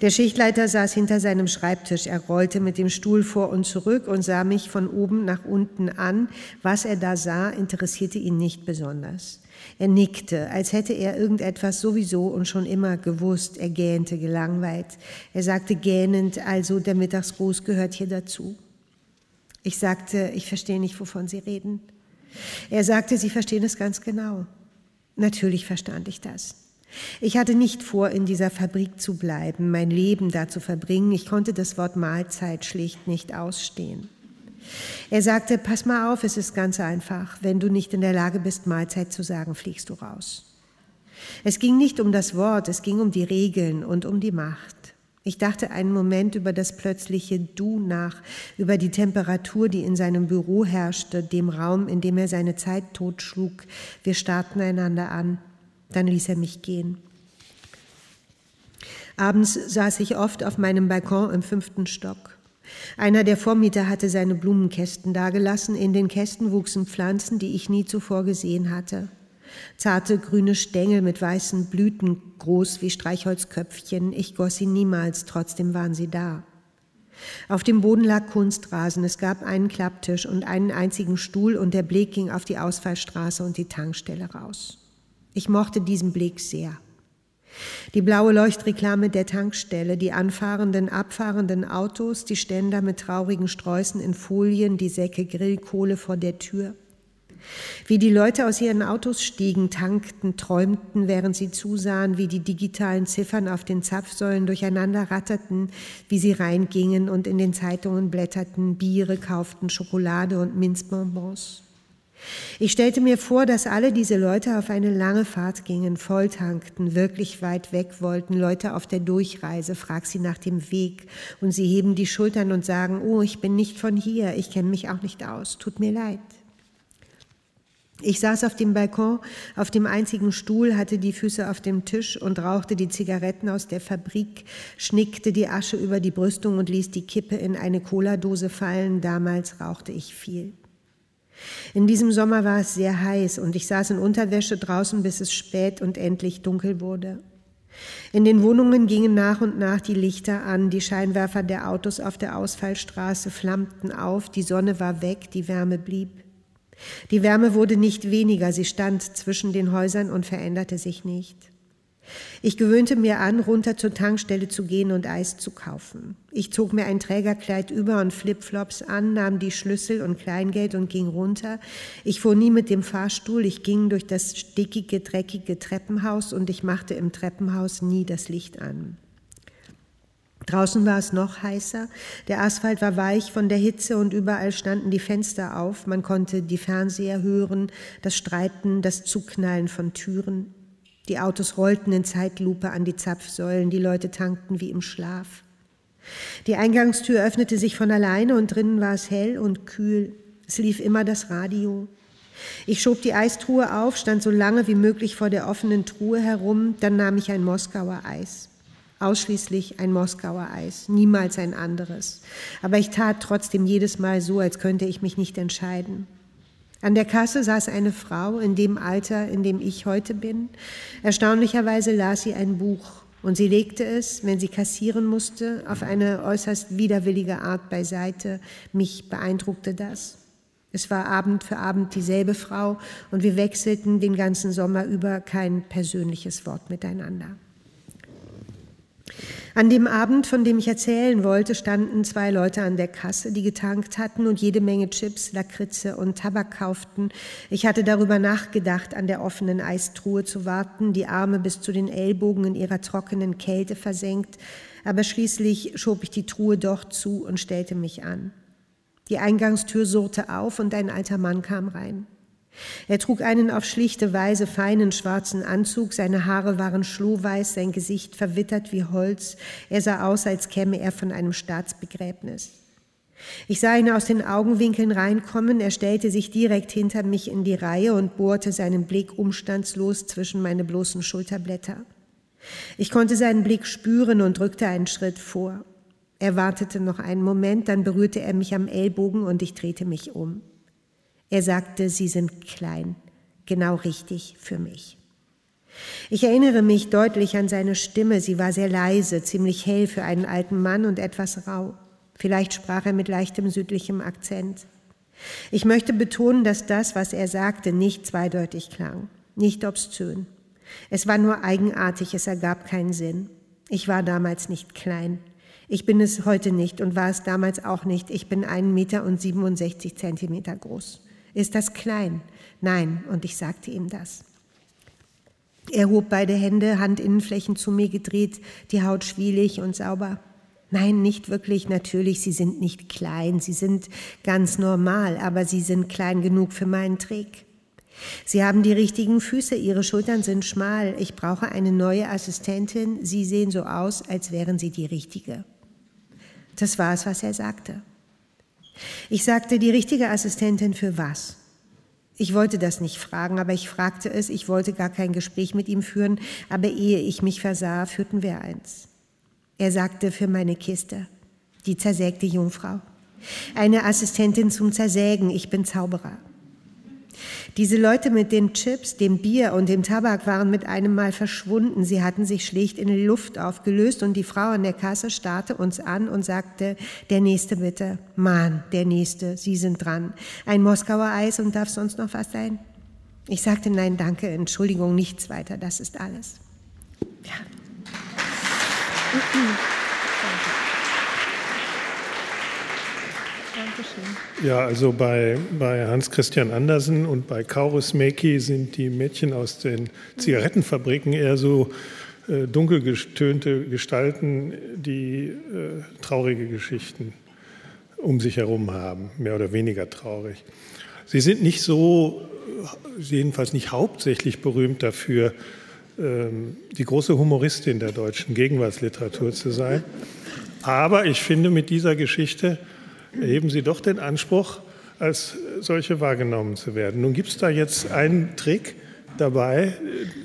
Der Schichtleiter saß hinter seinem Schreibtisch. Er rollte mit dem Stuhl vor und zurück und sah mich von oben nach unten an. Was er da sah, interessierte ihn nicht besonders. Er nickte, als hätte er irgendetwas sowieso und schon immer gewusst. Er gähnte gelangweilt. Er sagte gähnend, also der Mittagsgruß gehört hier dazu. Ich sagte, ich verstehe nicht, wovon Sie reden. Er sagte, Sie verstehen es ganz genau. Natürlich verstand ich das. Ich hatte nicht vor, in dieser Fabrik zu bleiben, mein Leben da zu verbringen. Ich konnte das Wort Mahlzeit schlicht nicht ausstehen. Er sagte, pass mal auf, es ist ganz einfach. Wenn du nicht in der Lage bist, Mahlzeit zu sagen, fliegst du raus. Es ging nicht um das Wort, es ging um die Regeln und um die Macht. Ich dachte einen Moment über das plötzliche Du nach, über die Temperatur, die in seinem Büro herrschte, dem Raum, in dem er seine Zeit totschlug. Wir starrten einander an. Dann ließ er mich gehen. Abends saß ich oft auf meinem Balkon im fünften Stock. Einer der Vormieter hatte seine Blumenkästen dagelassen. In den Kästen wuchsen Pflanzen, die ich nie zuvor gesehen hatte. Zarte grüne Stängel mit weißen Blüten, groß wie Streichholzköpfchen. Ich goss sie niemals, trotzdem waren sie da. Auf dem Boden lag Kunstrasen, es gab einen Klapptisch und einen einzigen Stuhl und der Blick ging auf die Ausfallstraße und die Tankstelle raus. Ich mochte diesen Blick sehr. Die blaue Leuchtreklame der Tankstelle, die anfahrenden, abfahrenden Autos, die Ständer mit traurigen Sträußen in Folien, die Säcke Grillkohle vor der Tür. Wie die Leute aus ihren Autos stiegen, tankten, träumten, während sie zusahen, wie die digitalen Ziffern auf den Zapfsäulen durcheinander ratterten, wie sie reingingen und in den Zeitungen blätterten, Biere kauften, Schokolade und Minzbonbons. Ich stellte mir vor, dass alle diese Leute auf eine lange Fahrt gingen, volltankten, wirklich weit weg wollten, Leute auf der Durchreise, frag sie nach dem Weg und sie heben die Schultern und sagen, oh, ich bin nicht von hier, ich kenne mich auch nicht aus, tut mir leid. Ich saß auf dem Balkon, auf dem einzigen Stuhl, hatte die Füße auf dem Tisch und rauchte die Zigaretten aus der Fabrik, schnickte die Asche über die Brüstung und ließ die Kippe in eine Cola-Dose fallen. Damals rauchte ich viel. In diesem Sommer war es sehr heiß und ich saß in Unterwäsche draußen, bis es spät und endlich dunkel wurde. In den Wohnungen gingen nach und nach die Lichter an, die Scheinwerfer der Autos auf der Ausfallstraße flammten auf, die Sonne war weg, die Wärme blieb. Die Wärme wurde nicht weniger, sie stand zwischen den Häusern und veränderte sich nicht. Ich gewöhnte mir an, runter zur Tankstelle zu gehen und Eis zu kaufen. Ich zog mir ein Trägerkleid über und Flipflops an, nahm die Schlüssel und Kleingeld und ging runter. Ich fuhr nie mit dem Fahrstuhl, ich ging durch das stickige, dreckige Treppenhaus und ich machte im Treppenhaus nie das Licht an. Draußen war es noch heißer, der Asphalt war weich von der Hitze und überall standen die Fenster auf, man konnte die Fernseher hören, das Streiten, das Zuknallen von Türen. Die Autos rollten in Zeitlupe an die Zapfsäulen, die Leute tankten wie im Schlaf. Die Eingangstür öffnete sich von alleine und drinnen war es hell und kühl. Es lief immer das Radio. Ich schob die Eistruhe auf, stand so lange wie möglich vor der offenen Truhe herum, dann nahm ich ein Moskauer Eis ausschließlich ein Moskauer Eis, niemals ein anderes. Aber ich tat trotzdem jedes Mal so, als könnte ich mich nicht entscheiden. An der Kasse saß eine Frau in dem Alter, in dem ich heute bin. Erstaunlicherweise las sie ein Buch und sie legte es, wenn sie kassieren musste, auf eine äußerst widerwillige Art beiseite. Mich beeindruckte das. Es war Abend für Abend dieselbe Frau und wir wechselten den ganzen Sommer über kein persönliches Wort miteinander. An dem Abend, von dem ich erzählen wollte, standen zwei Leute an der Kasse, die getankt hatten und jede Menge Chips, Lakritze und Tabak kauften. Ich hatte darüber nachgedacht, an der offenen Eistruhe zu warten, die Arme bis zu den Ellbogen in ihrer trockenen Kälte versenkt, aber schließlich schob ich die Truhe doch zu und stellte mich an. Die Eingangstür surrte auf und ein alter Mann kam rein. Er trug einen auf schlichte Weise feinen schwarzen Anzug, seine Haare waren schlohweiß, sein Gesicht verwittert wie Holz, er sah aus, als käme er von einem Staatsbegräbnis. Ich sah ihn aus den Augenwinkeln reinkommen, er stellte sich direkt hinter mich in die Reihe und bohrte seinen Blick umstandslos zwischen meine bloßen Schulterblätter. Ich konnte seinen Blick spüren und drückte einen Schritt vor. Er wartete noch einen Moment, dann berührte er mich am Ellbogen und ich drehte mich um. Er sagte, Sie sind klein, genau richtig für mich. Ich erinnere mich deutlich an seine Stimme. Sie war sehr leise, ziemlich hell für einen alten Mann und etwas rau. Vielleicht sprach er mit leichtem südlichem Akzent. Ich möchte betonen, dass das, was er sagte, nicht zweideutig klang, nicht obszön. Es war nur eigenartig, es ergab keinen Sinn. Ich war damals nicht klein. Ich bin es heute nicht und war es damals auch nicht. Ich bin einen Meter und 67 Zentimeter groß. Ist das klein? Nein, und ich sagte ihm das. Er hob beide Hände, Handinnenflächen zu mir gedreht, die Haut schwielig und sauber. Nein, nicht wirklich, natürlich, sie sind nicht klein, sie sind ganz normal, aber sie sind klein genug für meinen Trick. Sie haben die richtigen Füße, ihre Schultern sind schmal, ich brauche eine neue Assistentin, sie sehen so aus, als wären sie die richtige. Das war es, was er sagte. Ich sagte, die richtige Assistentin für was? Ich wollte das nicht fragen, aber ich fragte es, ich wollte gar kein Gespräch mit ihm führen, aber ehe ich mich versah, führten wir eins. Er sagte für meine Kiste, die zersägte Jungfrau. Eine Assistentin zum Zersägen, ich bin Zauberer. Diese Leute mit den Chips, dem Bier und dem Tabak waren mit einem Mal verschwunden. Sie hatten sich schlicht in Luft aufgelöst und die Frau an der Kasse starrte uns an und sagte, der Nächste bitte. Mann, der Nächste, Sie sind dran. Ein Moskauer Eis und darf sonst noch was sein? Ich sagte nein, danke, Entschuldigung, nichts weiter, das ist alles. Ja. Ja, also bei, bei Hans Christian Andersen und bei Kaurus Meki sind die Mädchen aus den Zigarettenfabriken eher so äh, dunkel getönte Gestalten, die äh, traurige Geschichten um sich herum haben, mehr oder weniger traurig. Sie sind nicht so, jedenfalls nicht hauptsächlich berühmt dafür, ähm, die große Humoristin der deutschen Gegenwartsliteratur zu sein. Aber ich finde, mit dieser Geschichte erheben Sie doch den Anspruch, als solche wahrgenommen zu werden. Nun gibt es da jetzt einen Trick dabei,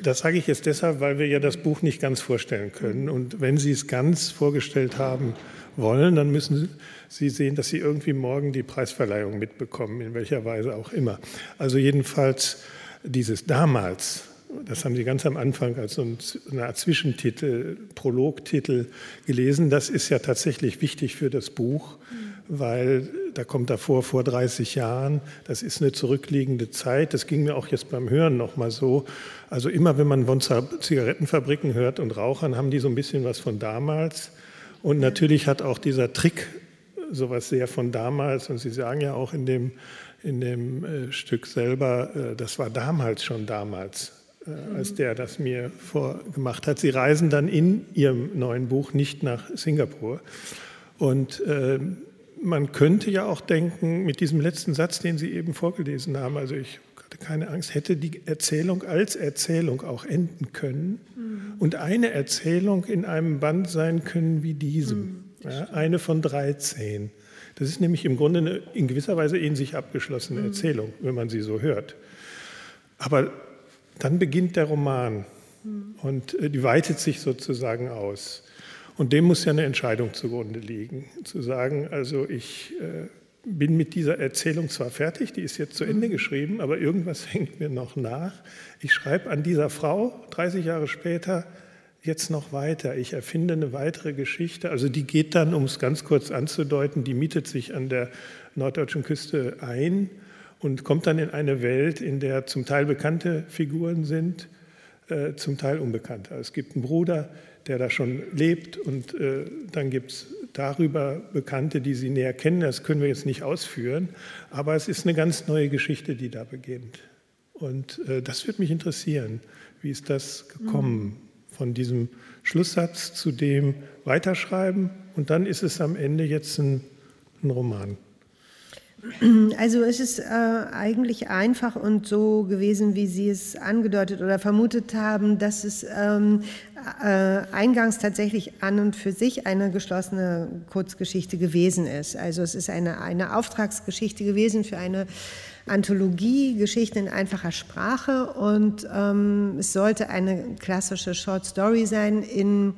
das sage ich jetzt deshalb, weil wir ja das Buch nicht ganz vorstellen können. Und wenn Sie es ganz vorgestellt haben wollen, dann müssen Sie sehen, dass Sie irgendwie morgen die Preisverleihung mitbekommen, in welcher Weise auch immer. Also jedenfalls dieses damals, das haben Sie ganz am Anfang als so eine Art Zwischentitel, Prologtitel gelesen, das ist ja tatsächlich wichtig für das Buch weil da kommt davor vor 30 Jahren, das ist eine zurückliegende Zeit. Das ging mir auch jetzt beim Hören nochmal so. Also immer, wenn man von Zigarettenfabriken hört und Rauchern, haben die so ein bisschen was von damals. Und natürlich hat auch dieser Trick sowas sehr von damals. Und Sie sagen ja auch in dem, in dem äh, Stück selber, äh, das war damals schon damals äh, als der das mir vorgemacht hat. Sie reisen dann in Ihrem neuen Buch nicht nach Singapur. Und äh, man könnte ja auch denken, mit diesem letzten Satz, den Sie eben vorgelesen haben, also ich hatte keine Angst, hätte die Erzählung als Erzählung auch enden können mhm. und eine Erzählung in einem Band sein können wie diesem. Mhm, ja, eine von 13. Das ist nämlich im Grunde eine in gewisser Weise in sich abgeschlossene mhm. Erzählung, wenn man sie so hört. Aber dann beginnt der Roman mhm. und äh, die weitet sich sozusagen aus. Und dem muss ja eine Entscheidung zugrunde liegen, zu sagen, also ich äh, bin mit dieser Erzählung zwar fertig, die ist jetzt zu Ende geschrieben, aber irgendwas (laughs) hängt mir noch nach. Ich schreibe an dieser Frau 30 Jahre später jetzt noch weiter. Ich erfinde eine weitere Geschichte. Also die geht dann, um es ganz kurz anzudeuten, die mietet sich an der norddeutschen Küste ein und kommt dann in eine Welt, in der zum Teil bekannte Figuren sind, äh, zum Teil unbekannte. Es gibt einen Bruder, der da schon lebt. Und äh, dann gibt es darüber Bekannte, die Sie näher kennen. Das können wir jetzt nicht ausführen. Aber es ist eine ganz neue Geschichte, die da beginnt. Und äh, das würde mich interessieren. Wie ist das gekommen? Von diesem Schlusssatz zu dem Weiterschreiben. Und dann ist es am Ende jetzt ein, ein Roman. Also es ist äh, eigentlich einfach und so gewesen, wie Sie es angedeutet oder vermutet haben, dass es ähm, äh, eingangs tatsächlich an und für sich eine geschlossene Kurzgeschichte gewesen ist. Also es ist eine, eine Auftragsgeschichte gewesen für eine Anthologie, Geschichten in einfacher Sprache und ähm, es sollte eine klassische Short Story sein in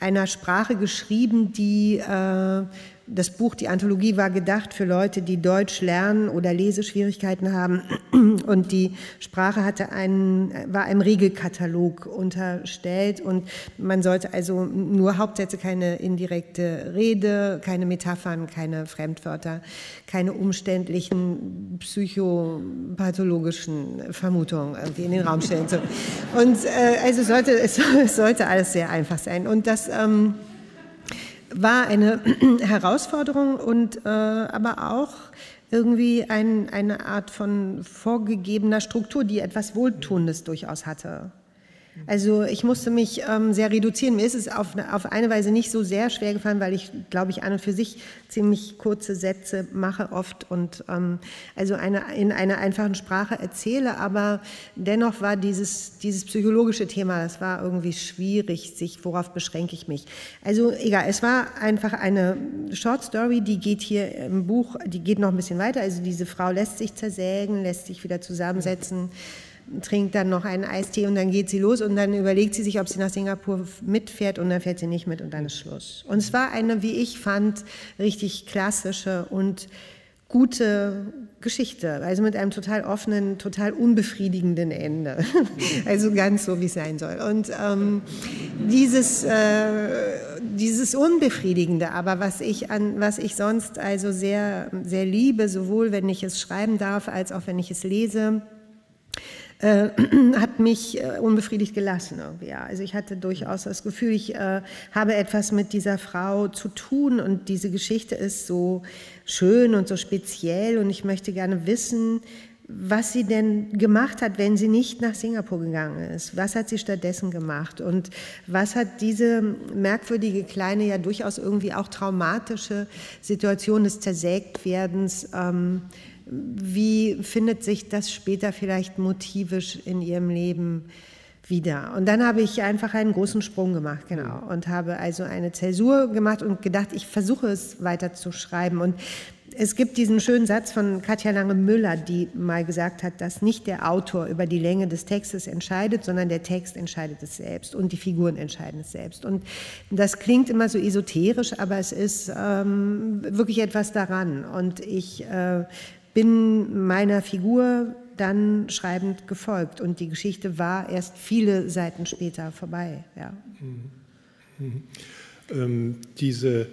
einer Sprache geschrieben, die äh, das Buch, die Anthologie war gedacht für Leute, die Deutsch lernen oder Leseschwierigkeiten haben. (clears throat) Und die Sprache hatte einen, war einem Regelkatalog unterstellt. Und man sollte also nur Hauptsätze, keine indirekte Rede, keine Metaphern, keine Fremdwörter, keine umständlichen psychopathologischen Vermutungen irgendwie in den Raum stellen. Und äh, also sollte, (laughs) es, sollte alles sehr einfach sein. Und das, ähm, war eine (clears throat) Herausforderung und äh, aber auch irgendwie ein, eine Art von vorgegebener Struktur, die etwas Wohltuendes durchaus hatte. Also ich musste mich ähm, sehr reduzieren. Mir ist es auf, auf eine Weise nicht so sehr schwer gefallen, weil ich, glaube ich, an und für sich ziemlich kurze Sätze mache oft und ähm, also eine, in einer einfachen Sprache erzähle. Aber dennoch war dieses, dieses psychologische Thema, das war irgendwie schwierig, sich, worauf beschränke ich mich. Also egal, es war einfach eine Short Story, die geht hier im Buch, die geht noch ein bisschen weiter. Also diese Frau lässt sich zersägen, lässt sich wieder zusammensetzen trinkt dann noch einen Eistee und dann geht sie los und dann überlegt sie sich, ob sie nach Singapur mitfährt und dann fährt sie nicht mit und dann ist Schluss. Und es war eine, wie ich fand, richtig klassische und gute Geschichte, also mit einem total offenen, total unbefriedigenden Ende. (laughs) Also ganz so, wie es sein soll. Und ähm, dieses, äh, dieses Unbefriedigende, aber was ich, an, was ich sonst also sehr, sehr liebe, sowohl wenn ich es schreiben darf, als auch wenn ich es lese, äh, (clears throat) hat mich äh, unbefriedigt gelassen. Ja. Also ich hatte durchaus das Gefühl, ich äh, habe etwas mit dieser Frau zu tun und diese Geschichte ist so schön und so speziell und ich möchte gerne wissen, was sie denn gemacht hat, wenn sie nicht nach Singapur gegangen ist. Was hat sie stattdessen gemacht? Und was hat diese merkwürdige, kleine, ja durchaus irgendwie auch traumatische Situation des Zersägtwerdens ähm, wie findet sich das später vielleicht motivisch in ihrem Leben wieder? Und dann habe ich einfach einen großen Sprung gemacht, genau, und habe also eine Zäsur gemacht und gedacht, ich versuche es weiter zu schreiben. Und es gibt diesen schönen Satz von Katja Lange-Müller, die mal gesagt hat, dass nicht der Autor über die Länge des Textes entscheidet, sondern der Text entscheidet es selbst und die Figuren entscheiden es selbst. Und das klingt immer so esoterisch, aber es ist ähm, wirklich etwas daran. Und ich äh, bin meiner Figur dann schreibend gefolgt und die Geschichte war erst viele Seiten später vorbei. Ja. Mhm. Mhm. Ähm, diese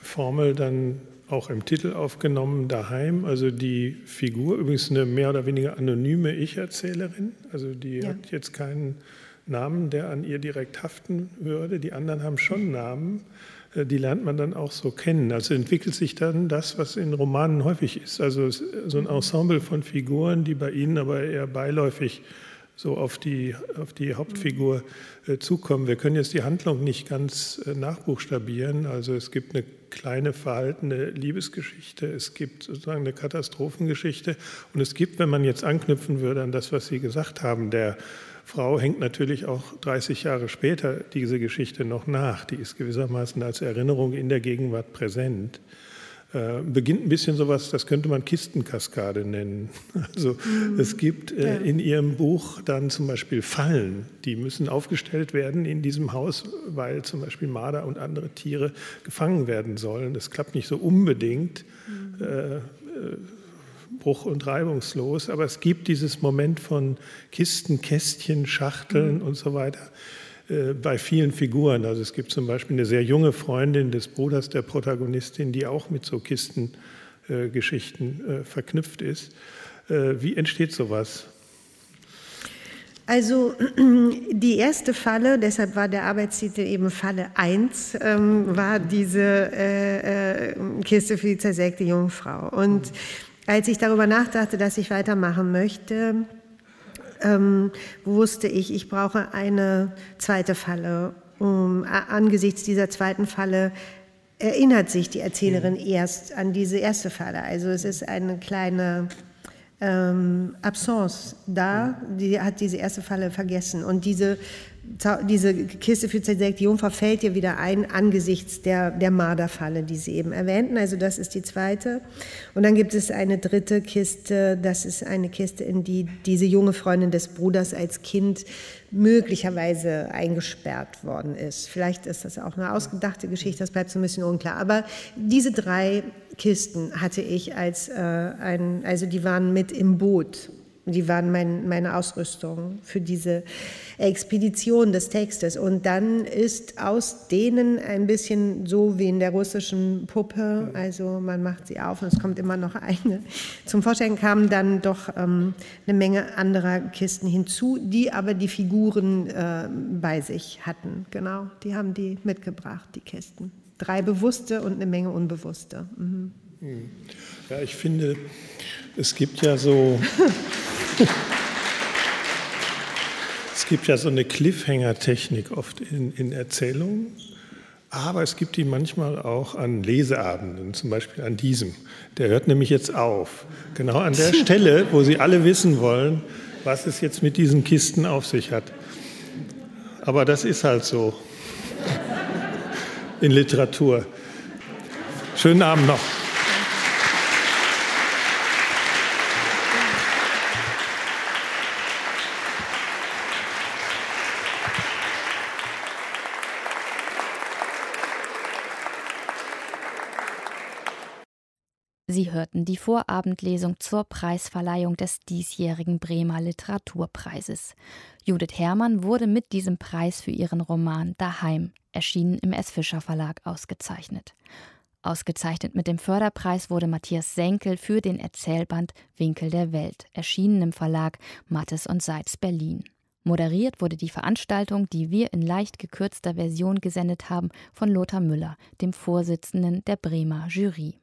Formel dann auch im Titel aufgenommen, daheim, also die Figur, übrigens eine mehr oder weniger anonyme Ich-Erzählerin, also die ja. hat jetzt keinen Namen, der an ihr direkt haften würde, die anderen haben schon Namen. Äh, die lernt man dann auch so kennen. Also entwickelt sich dann das, was in Romanen häufig ist. Also so ein Ensemble von Figuren, die bei Ihnen aber eher beiläufig so auf die, auf die Hauptfigur äh, zukommen. Wir können jetzt die Handlung nicht ganz äh, nachbuchstabieren. Also es gibt eine kleine verhaltene Liebesgeschichte, es gibt sozusagen eine Katastrophengeschichte und es gibt, wenn man jetzt anknüpfen würde an das, was Sie gesagt haben, der Frau hängt natürlich auch 30 Jahre später diese Geschichte noch nach. Die ist gewissermaßen als Erinnerung in der Gegenwart präsent. Äh, beginnt ein bisschen sowas, das könnte man Kistenkaskade nennen. (laughs) Also mhm. es gibt äh, ja. in ihrem Buch dann zum Beispiel Fallen, die müssen aufgestellt werden in diesem Haus, weil zum Beispiel Marder und andere Tiere gefangen werden sollen. Das klappt nicht so unbedingt. Mhm. Äh, äh bruch- und reibungslos, aber es gibt dieses Moment von Kisten, Kästchen, Schachteln mhm. und so weiter äh, bei vielen Figuren. Also es gibt zum Beispiel eine sehr junge Freundin des Bruders der Protagonistin, die auch mit so Kistengeschichten äh, verknüpft ist. Äh, wie entsteht sowas? Also (clears throat) die erste Falle, deshalb war der Arbeitstitel eben Falle 1, ähm, war diese äh, äh, Kiste für die zersägte Jungfrau. Und mhm als ich darüber nachdachte, dass ich weitermachen möchte, ähm, wusste ich, ich brauche eine zweite Falle. Um, angesichts dieser zweiten Falle erinnert sich die Erzählerin mhm. erst an diese erste Falle. Also es ist eine kleine ähm, Absence da, die hat diese erste Falle vergessen. Und diese diese Kiste für zersägte Jungfrau fällt ihr wieder ein angesichts der, der Marderfalle, die Sie eben erwähnten. Also das ist die zweite. Und dann gibt es eine dritte Kiste, das ist eine Kiste, in die diese junge Freundin des Bruders als Kind möglicherweise eingesperrt worden ist. Vielleicht ist das auch eine ausgedachte Geschichte, das bleibt so ein bisschen unklar. Aber diese drei Kisten hatte ich als äh, ein, also die waren mit im Boot die waren mein, meine Ausrüstung für diese Expedition des Textes. Und dann ist aus denen ein bisschen so wie in der russischen Puppe, also man macht sie auf und es kommt immer noch eine. Zum Vorstellen kamen dann doch ähm, eine Menge anderer Kisten hinzu, die aber die Figuren äh, bei sich hatten. Genau, die haben die mitgebracht, die Kisten. Drei bewusste und eine Menge unbewusste. Mhm. Ja, ich finde, es gibt ja so. (laughs) es gibt ja so eine Cliffhanger-Technik oft in, in Erzählungen, aber es gibt die manchmal auch an Leseabenden, zum Beispiel an diesem. Der hört nämlich jetzt auf. Genau an der (laughs) Stelle, wo Sie alle wissen wollen, was es jetzt mit diesen Kisten auf sich hat. Aber das ist halt so (laughs) in Literatur. Schönen Abend noch. Sie hörten die Vorabendlesung zur Preisverleihung des diesjährigen Bremer Literaturpreises. Judith Herrmann wurde mit diesem Preis für ihren Roman Daheim, erschienen im S. Fischer Verlag, ausgezeichnet. Ausgezeichnet mit dem Förderpreis wurde Matthias Senkel für den Erzählband Winkel der Welt, erschienen im Verlag Mattes und Seitz Berlin. Moderiert wurde die Veranstaltung, die wir in leicht gekürzter Version gesendet haben, von Lothar Müller, dem Vorsitzenden der Bremer Jury.